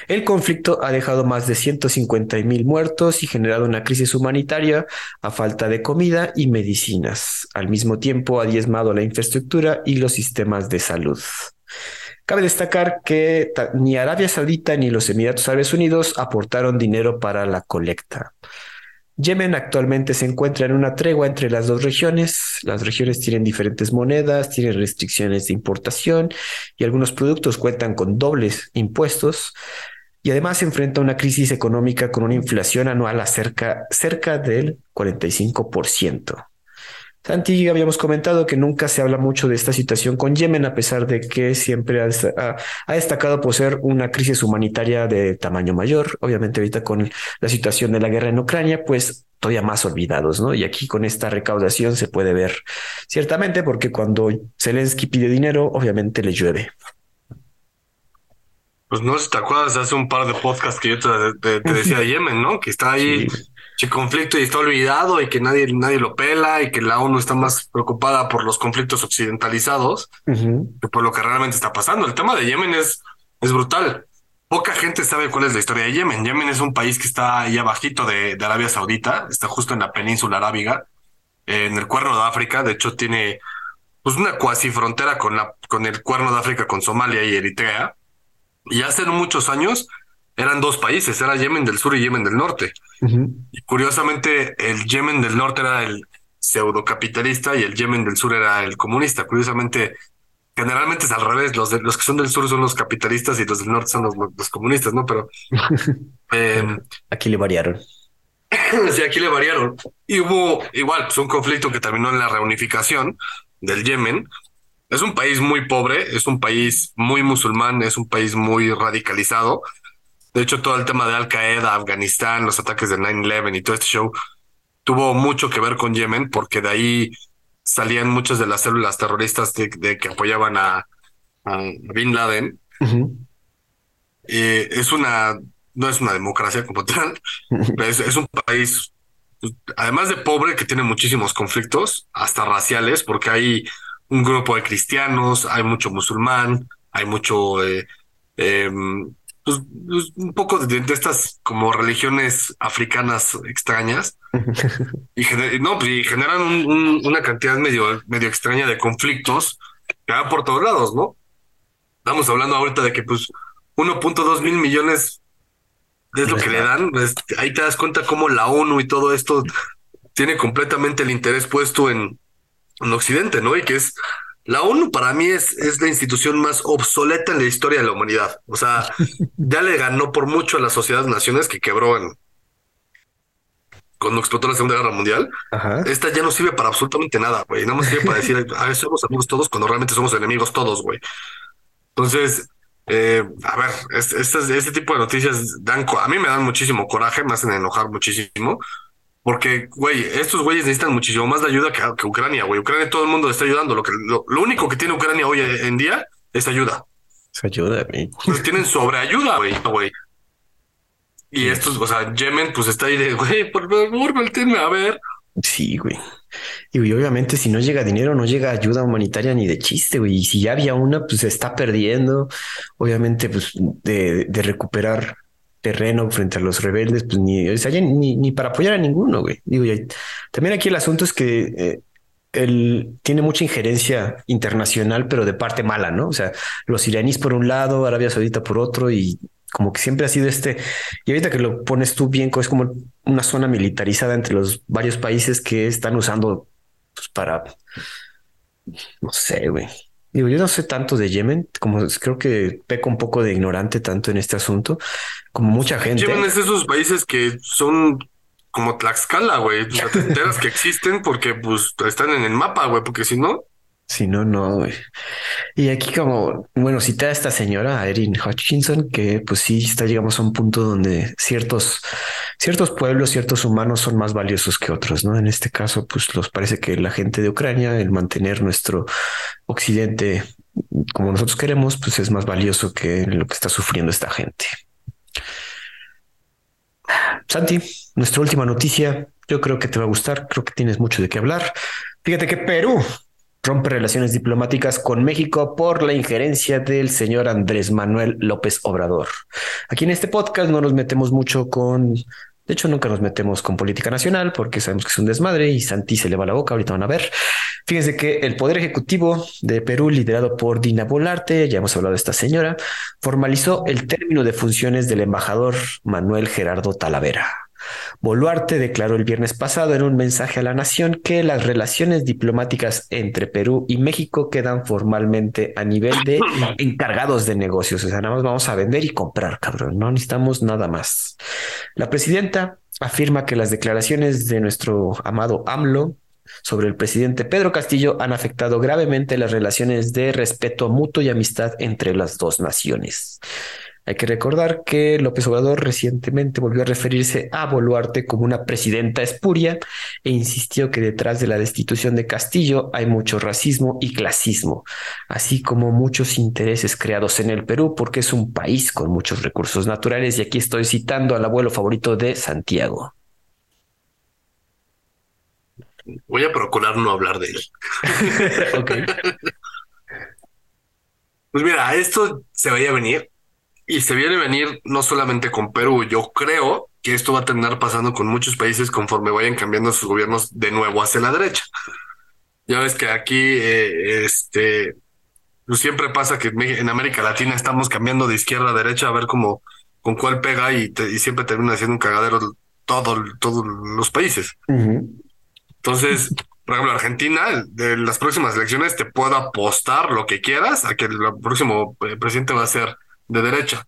El conflicto ha dejado más de 150 mil muertos y generado una crisis humanitaria a falta de comida y medicinas. Al mismo tiempo ha diezmado la infraestructura y los sistemas de salud. Cabe destacar que ni Arabia Saudita ni los Emiratos Árabes Unidos aportaron dinero para la colecta. Yemen actualmente se encuentra en una tregua entre las dos regiones. Las regiones tienen diferentes monedas, tienen restricciones de importación y algunos productos cuentan con dobles impuestos. Y además se enfrenta a una crisis económica con una inflación anual a cerca, cerca del 45%. Santi, habíamos comentado que nunca se habla mucho de esta situación con Yemen, a pesar de que siempre ha, destacado por ser una crisis humanitaria de tamaño mayor. Obviamente ahorita con la situación de la guerra en Ucrania, pues todavía más olvidados, ¿no? Y aquí con esta recaudación se puede ver ciertamente porque cuando Zelensky pide dinero, obviamente le llueve. Pues no sé si te acuerdas hace un par de podcasts que yo te, decía de Yemen, ¿no? Que está ahí conflicto y está olvidado y que nadie, nadie lo pela y que la ONU está más preocupada por los conflictos occidentalizados que por lo que realmente está pasando. El tema de Yemen es, es brutal. Poca gente sabe cuál es la historia de Yemen. Yemen es un país que está ahí abajito de, de Arabia Saudita, está justo en la península arábiga, en el cuerno de África. De hecho, tiene pues una cuasi frontera con, la, con el cuerno de África, con Somalia y Eritrea. Y hace muchos años eran dos países, era Yemen del Sur y Yemen del Norte. Y curiosamente, el Yemen del Norte era el pseudocapitalista y el Yemen del Sur era el comunista. Curiosamente, generalmente es al revés, los, los que son del sur son los capitalistas y los del norte son los, comunistas, ¿no? Pero em, aquí le variaron. sí, aquí le variaron. Y hubo igual, pues un conflicto que terminó en la reunificación del Yemen. Es un país muy pobre, es un país muy musulmán, es un país muy radicalizado de hecho, todo el tema de Al Qaeda, Afganistán, los ataques de 9-11 y todo este show tuvo mucho que ver con Yemen, porque de ahí salían muchas de las células terroristas de, que apoyaban a, Bin Laden. es una no es una democracia como tal, es, es un país, además de pobre, que tiene muchísimos conflictos, hasta raciales, porque hay un grupo de cristianos, hay mucho musulmán, hay mucho, eh, em, pues, pues, un poco de, de, estas como religiones africanas extrañas y, gener no, pues, y generan un, un, una cantidad medio, medio extraña de conflictos que van por todos lados, ¿no? Estamos hablando ahorita de que pues 1.2 mil millones es lo que le dan. Pues, ahí te das cuenta cómo la ONU y todo esto tiene completamente el interés puesto en, en Occidente, ¿no? Y que es la ONU para mí es, es la institución más obsoleta en la historia de la humanidad. O sea, ya le ganó por mucho a las sociedades naciones que quebró en cuando explotó la Segunda Guerra Mundial. Ajá. Esta ya no sirve para absolutamente nada, güey. Nada más sirve para decir, a ver, somos amigos todos cuando realmente somos enemigos todos, güey. Entonces, eh, a ver, este, este, este, tipo de noticias dan, a mí me dan muchísimo coraje, me hacen enojar muchísimo. Porque, güey, estos güeyes necesitan muchísimo más de ayuda que, que Ucrania, güey. Ucrania todo el mundo está ayudando. Lo, que, lo, lo, único que tiene Ucrania hoy en día es ayuda. Es ayuda, güey. Pues tienen sobreayuda, güey, güey. Y estos, o sea, Yemen, pues está ahí de, güey, por favor, volteenme a ver. Sí, güey. Y obviamente si no llega dinero, no llega ayuda humanitaria ni de chiste, güey. Y si ya había una, pues se está perdiendo. Obviamente, pues de, de recuperar terreno frente a los rebeldes, pues ni, o sea, ni, ni, para apoyar a ninguno, güey. Digo, ya, también aquí el asunto es que eh, él tiene mucha injerencia internacional, pero de parte mala, ¿no? O sea, los iraníes por un lado, Arabia Saudita por otro, y como que siempre ha sido este, y ahorita que lo pones tú bien, es como una zona militarizada entre los varios países que están usando pues, para, no sé, güey, Digo, yo no sé tanto de Yemen, como creo que peco un poco de ignorante tanto en este asunto, como mucha gente. Yemen es de esos países que son como Tlaxcala, güey. O sea, te enteras que existen porque pues están en el mapa, güey, porque si no. Si no, no. Y aquí como, bueno, cita a esta señora, Erin Hutchinson, que pues sí está, llegamos a un punto donde ciertos, ciertos pueblos, ciertos humanos son más valiosos que otros, ¿no? En este caso, pues los parece que la gente de Ucrania, el mantener nuestro occidente como nosotros queremos, pues es más valioso que lo que está sufriendo esta gente. Santi, nuestra última noticia, yo creo que te va a gustar, creo que tienes mucho de qué hablar. Fíjate que Perú rompe relaciones diplomáticas con México por la injerencia del señor Andrés Manuel López Obrador. Aquí en este podcast no nos metemos mucho con, de hecho nunca nos metemos con política nacional porque sabemos que es un desmadre y Santi se le va la boca, ahorita van a ver. Fíjense que el Poder Ejecutivo de Perú, liderado por Dina Bolarte, ya hemos hablado de esta señora, formalizó el término de funciones del embajador Manuel Gerardo Talavera. Boluarte declaró el viernes pasado en un mensaje a la nación que las relaciones diplomáticas entre Perú y México quedan formalmente a nivel de encargados de negocios. O sea, nada más vamos a vender y comprar, cabrón. No necesitamos nada más. La presidenta afirma que las declaraciones de nuestro amado AMLO sobre el presidente Pedro Castillo han afectado gravemente las relaciones de respeto mutuo y amistad entre las dos naciones. Hay que recordar que López Obrador recientemente volvió a referirse a Boluarte como una presidenta espuria e insistió que detrás de la destitución de Castillo hay mucho racismo y clasismo, así como muchos intereses creados en el Perú porque es un país con muchos recursos naturales y aquí estoy citando al abuelo favorito de Santiago. Voy a procurar no hablar de él. Pues mira, esto se vaya a venir y se viene a venir no solamente con Perú, yo creo que esto va a terminar pasando con muchos países conforme vayan cambiando sus gobiernos de nuevo hacia la derecha. Ya ves que aquí, eh, este, pues siempre pasa que en América Latina estamos cambiando de izquierda a derecha a ver cómo, con cuál pega y, te, y siempre termina siendo un cagadero todo, todos los países. Uh -huh. Entonces, por ejemplo, Argentina, de las próximas elecciones te puedo apostar lo que quieras a que el próximo eh, presidente va a ser de derecha.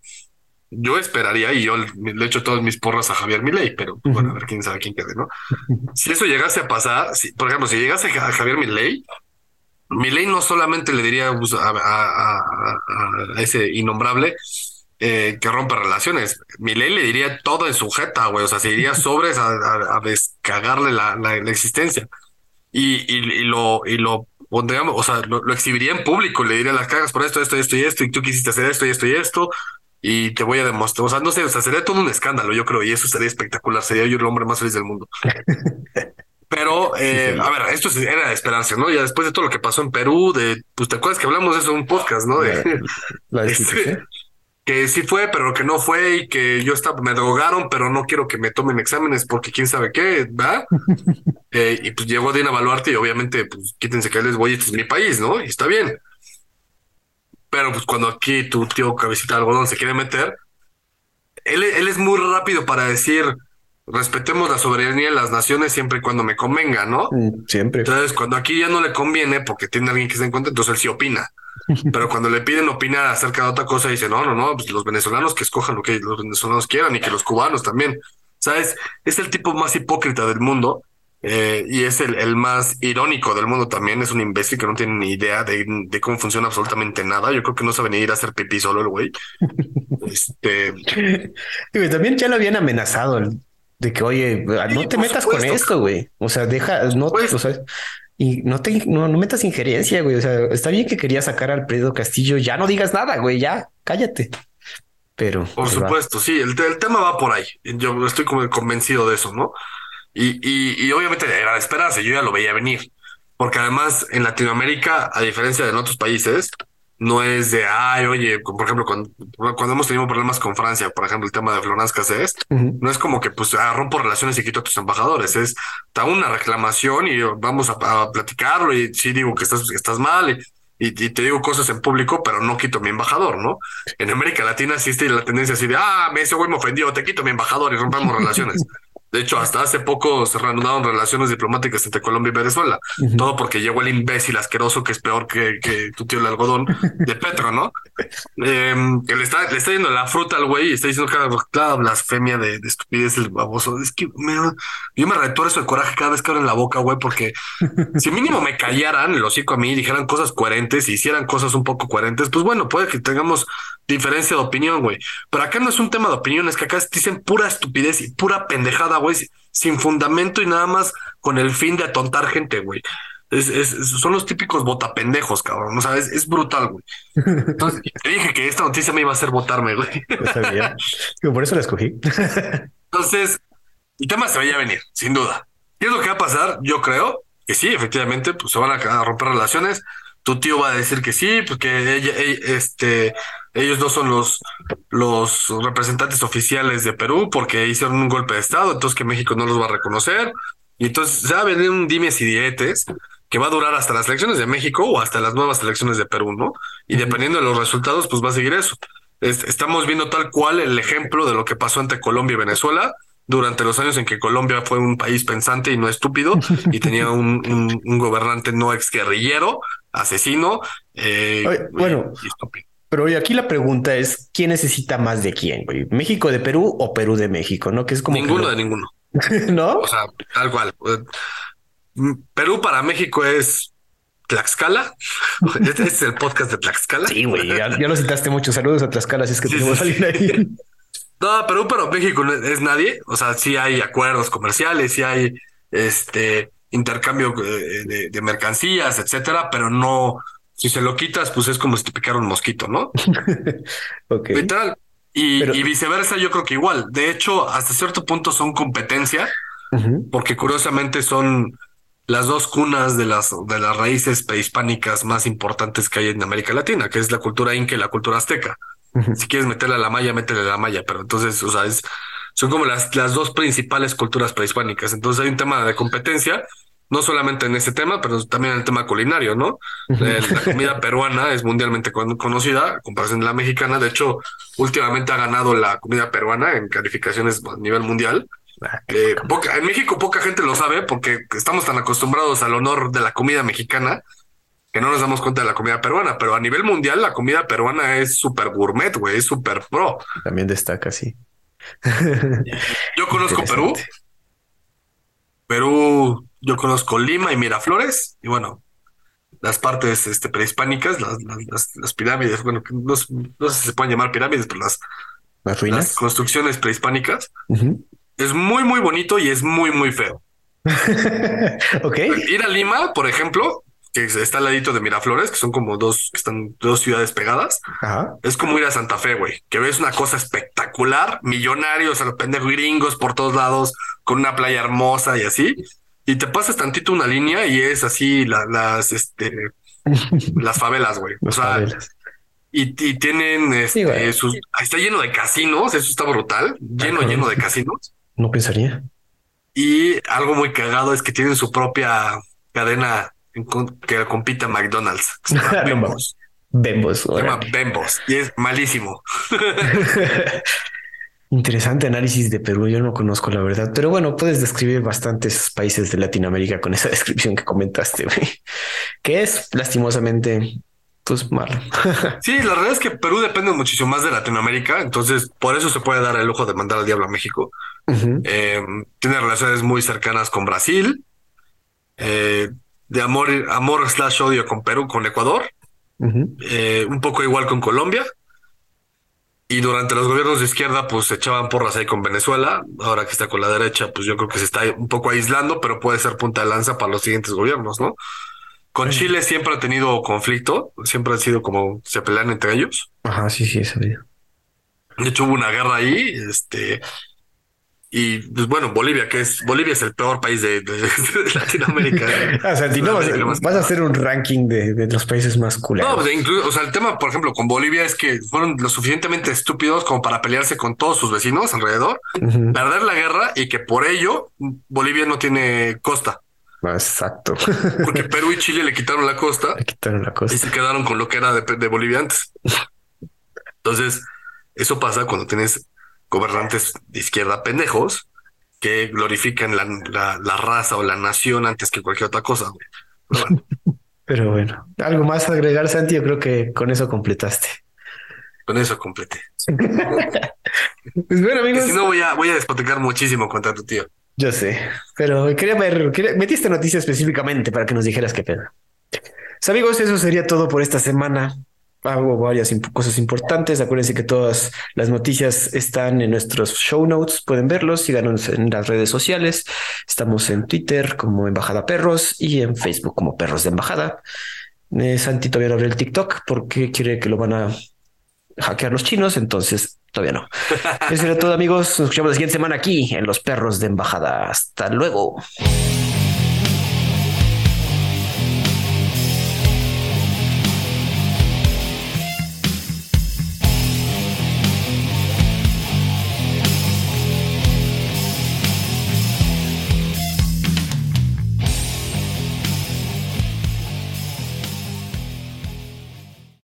Yo esperaría, y yo le echo todas mis porras a Javier Milei, pero bueno, a ver quién sabe quién quede, ¿no? Si eso llegase a pasar, si, por ejemplo, si llegase a Javier Milei, Milei no solamente le diría pues, a, a, a, a ese innombrable eh, que rompa relaciones, Milei le diría todo en sujeta, güey, o sea, se iría sobres a, descagarle la, la, la existencia. Y, y, y, lo, y lo pondríamos, o sea, lo, lo, exhibiría en público, le diría las cagas por esto, esto, esto y esto, y tú quisiste hacer esto y esto y esto. y te voy a demostrar, o sea, no sé, o sea, sería todo un escándalo, yo creo, y eso sería espectacular, sería yo el hombre más feliz del mundo. Pero, eh, a ver, esto era de esperarse, ¿no? Ya después de todo lo que pasó en Perú, de, pues te acuerdas que hablamos de eso en un podcast, ¿no? De, este, que sí fue, pero que no fue y que yo estaba, me drogaron, pero no quiero que me tomen exámenes porque quién sabe qué, ¿va? eh, y pues llegó Dina Baluarte y obviamente, pues quítense que les voy, este es mi país, ¿no? Y está bien. Pero pues cuando aquí tu tío cabecita de algodón se quiere meter, él, él es muy rápido para decir, respetemos la soberanía de las naciones siempre y cuando me convenga, ¿no? Mm, siempre. Entonces, cuando aquí ya no le conviene porque tiene alguien que se encuentra, entonces él sí opina. Pero cuando le piden opinar acerca de otra cosa, dice, no, no, no, pues los venezolanos que escojan lo que los venezolanos quieran y que los cubanos también. ¿Sabes? Es el tipo más hipócrita del mundo eh, y es el, el, más irónico del mundo también. Es un imbécil que no tiene ni idea de, de, cómo funciona absolutamente nada. Yo creo que no sabe ni ir a hacer pipí solo el güey. este. también ya lo habían amenazado de que, oye, no te metas con esto, güey. O sea, deja, no, o sea, y no te no, metas injerencia, güey. O sea, está bien que quería sacar al Pedro Castillo. Ya no digas nada, güey. Ya cállate. Pero por supuesto, sí, el, el, tema va por ahí. Yo estoy como convencido de eso, ¿no? Y, y, y obviamente era de esperarse. Yo ya lo veía venir, porque además en Latinoamérica, a diferencia de en otros países, no es de, ay, oye, por ejemplo, cuando, cuando hemos tenido problemas con Francia, por ejemplo, el tema de Florence Cassés, no es como que pues ah, rompo relaciones y quito a tus embajadores, es da una reclamación y vamos a, platicarlo y sí digo que estás, estás mal y, y, te digo cosas en público, pero no quito mi embajador, ¿no? En América Latina existe la tendencia así de, ah, ese güey me ofendió, te quito mi embajador y rompamos relaciones. De hecho, hasta hace poco se reanudaron relaciones diplomáticas entre Colombia y Venezuela. Todo porque llegó el imbécil asqueroso que es peor que, que tu tío el algodón de Petro, ¿no? Em, que le está, le está yendo la fruta al güey y está diciendo cada, blasfemia de, estupidez el baboso. Es que me, yo me retuerzo de coraje cada vez que abren la boca, güey, porque si mínimo me callaran el hocico a mí y dijeran cosas coherentes y hicieran cosas un poco coherentes, pues bueno, puede que tengamos diferencia de opinión, güey. Pero acá no es un tema de opinión, es que acá dicen pura estupidez y pura pendejada, güey, sin fundamento y nada más con el fin de atontar gente, güey. Es, es, son los típicos botapendejos, cabrón. O sea, es, brutal, güey. Entonces, te dije que esta noticia me iba a hacer votarme, güey. Por eso la escogí. Entonces, el tema se veía venir, sin duda. ¿Qué es lo que va a pasar? Yo creo que sí, efectivamente, pues se van a romper relaciones tu tío va a decir que sí, porque ella, este, ellos no son los, los representantes oficiales de Perú porque hicieron un golpe de Estado, entonces que México no los va a reconocer. Y entonces se va a venir un dimes y dietes que va a durar hasta las elecciones de México o hasta las nuevas elecciones de Perú, ¿no? Y dependiendo de los resultados, pues va a seguir eso. estamos viendo tal cual el ejemplo de lo que pasó entre Colombia y Venezuela durante los años en que Colombia fue un país pensante y no estúpido y tenía un, un, gobernante no exguerrillero, asesino. Eh, bueno, pero hoy aquí la pregunta es, ¿quién necesita más de quién? ¿México de Perú o Perú de México? ¿No? Que es como ninguno de ninguno. ¿No? O sea, tal cual. Perú para México es Tlaxcala. Este es el podcast de Tlaxcala. Sí, güey, ya, lo citaste mucho. Saludos a Tlaxcala, si es que tenemos a alguien ahí. No, Perú para México no es nadie. O sea, sí hay acuerdos comerciales, sí hay este intercambio eh, de, mercancías, etcétera, pero no, si se lo quitas, pues es como si te picara un mosquito, ¿no? ok. Literal. Y, y, viceversa, yo creo que igual. De hecho, hasta cierto punto son competencia, porque curiosamente son las dos cunas de las, de las raíces prehispánicas más importantes que hay en América Latina, que es la cultura inca y la cultura azteca. Si quieres meterle a la malla, métele a la malla, pero entonces, o sea, es, son como las, las dos principales culturas prehispánicas. Entonces hay un tema de competencia, no solamente en ese tema, pero también en el tema culinario, ¿no? Eh, la comida peruana es mundialmente conocida, comparación de la mexicana. De hecho, últimamente ha ganado la comida peruana en calificaciones a nivel mundial. Ah, eh, en México poca gente lo sabe porque estamos tan acostumbrados al honor de la comida mexicana que no nos damos cuenta de la comida peruana, pero a nivel mundial la comida peruana es súper gourmet, güey, es súper pro. También destaca, sí. Yo conozco Perú. Perú, yo conozco Lima y Miraflores, y bueno, las partes este, prehispánicas, las, pirámides, bueno, no, sé si se pueden llamar pirámides, pero las, ¿Las, construcciones prehispánicas. Es muy, muy bonito y es muy, muy feo. ok. Ir a Lima, por ejemplo, que está al ladito de Miraflores, que son como dos, que están dos ciudades pegadas. Es como ir a Santa Fe, güey, que ves una cosa espectacular, millonarios a los pendejos gringos por todos lados, con una playa hermosa y así. Y te pasas tantito una línea y es así las, este, las favelas, güey. O sea, Y, tienen este, sus, está lleno de casinos, eso está brutal, lleno, lleno de casinos. No pensaría. Y algo muy cagado es que tienen su propia cadena que compite a McDonald's. Bembos. Bembos. Se llama Bembos y es malísimo. Interesante análisis de Perú. Yo no conozco la verdad, pero bueno, puedes describir bastantes países de Latinoamérica con esa descripción que comentaste, que es lastimosamente pues malo. sí, la verdad es que Perú depende muchísimo más de Latinoamérica, entonces por eso se puede dar el lujo de mandar al diablo a México. Eh, tiene relaciones muy cercanas con Brasil, eh, de amor, amor slash odio con Perú, con Ecuador, eh, un poco igual con Colombia. Y durante los gobiernos de izquierda, pues se echaban porras ahí con Venezuela. Ahora que está con la derecha, pues yo creo que se está un poco aislando, pero puede ser punta de lanza para los siguientes gobiernos, ¿no? Con Chile siempre ha tenido conflicto, siempre ha sido como se pelean entre ellos. Ajá, sí, sí, sabido. De hecho, hubo una guerra ahí, este, y pues bueno, Bolivia, que es Bolivia es el peor país de, Latinoamérica. o sea, no, vas, a hacer un ranking de, los países más culeros. No, pues, incluso, o sea, el tema, por ejemplo, con Bolivia es que fueron lo suficientemente estúpidos como para pelearse con todos sus vecinos alrededor, perder la guerra y que por ello Bolivia no tiene costa. Exacto. Porque Perú y Chile le quitaron la costa. Le quitaron la costa. Y se quedaron con lo que era de, de Bolivia antes. Entonces, eso pasa cuando tienes gobernantes de izquierda pendejos que glorifican la, raza o la nación antes que cualquier otra cosa. Pero bueno. algo más a agregar, Santi. Yo creo que con eso completaste. Con eso completé. pues bueno, amigos. si no, voy a, voy a despotecar muchísimo contra tu tío. Yo sé, pero quería ver, metiste noticia específicamente para que nos dijeras qué pedo. Pues, amigos, eso sería todo por esta semana hago varias cosas importantes. Acuérdense que todas las noticias están en nuestros show notes. Pueden verlos. Síganos en las redes sociales. Estamos en Twitter como Embajada Perros y en Facebook como Perros de Embajada. Eh, Santi todavía no abre el TikTok porque quiere que lo van a hackear los chinos. Entonces todavía no. Eso era todo, amigos. Nos escuchamos la siguiente semana aquí en Los Perros de Embajada. Hasta luego.